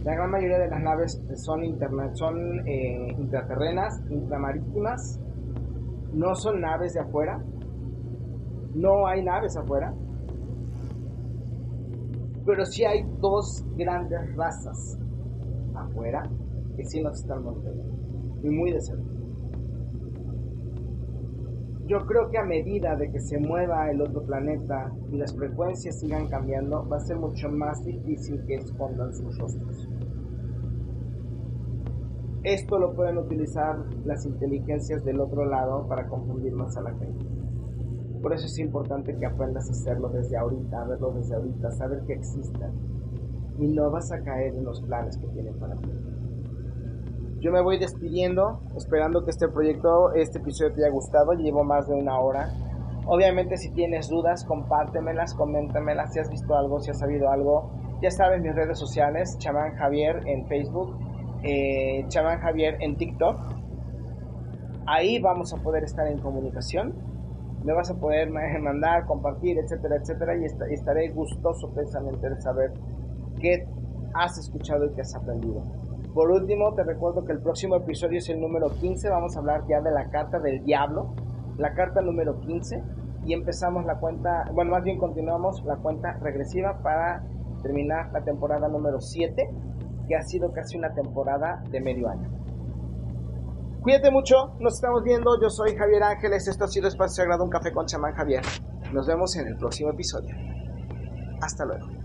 Speaker 1: La gran mayoría de las naves son, interna son eh, intraterrenas, intramarítimas, no son naves de afuera, no hay naves afuera, pero sí hay dos grandes razas afuera que sí nos están moviendo y muy de cerca. Yo creo que a medida de que se mueva el otro planeta y las frecuencias sigan cambiando, va a ser mucho más difícil que escondan sus rostros. Esto lo pueden utilizar las inteligencias del otro lado para confundir más a la gente. Por eso es importante que aprendas a hacerlo desde ahorita, a verlo desde ahorita, saber que existan. Y no vas a caer en los planes que tienen para ti. Yo me voy despidiendo, esperando que este proyecto, este episodio te haya gustado. Llevo más de una hora. Obviamente si tienes dudas, compártemelas, coméntamelas. Si has visto algo, si has sabido algo. Ya sabes mis redes sociales, Chamán Javier en Facebook, eh, Javier en TikTok. Ahí vamos a poder estar en comunicación. Me vas a poder <laughs> mandar, compartir, etcétera, etcétera. Y estaré gustoso precisamente de saber qué has escuchado y qué has aprendido. Por último, te recuerdo que el próximo episodio es el número 15. Vamos a hablar ya de la carta del diablo. La carta número 15. Y empezamos la cuenta, bueno, más bien continuamos la cuenta regresiva para terminar la temporada número 7 que ha sido casi una temporada de medio año. Cuídate mucho, nos estamos viendo. Yo soy Javier Ángeles. Esto ha sido Espacio Sagrado, un café con chamán Javier. Nos vemos en el próximo episodio. Hasta luego.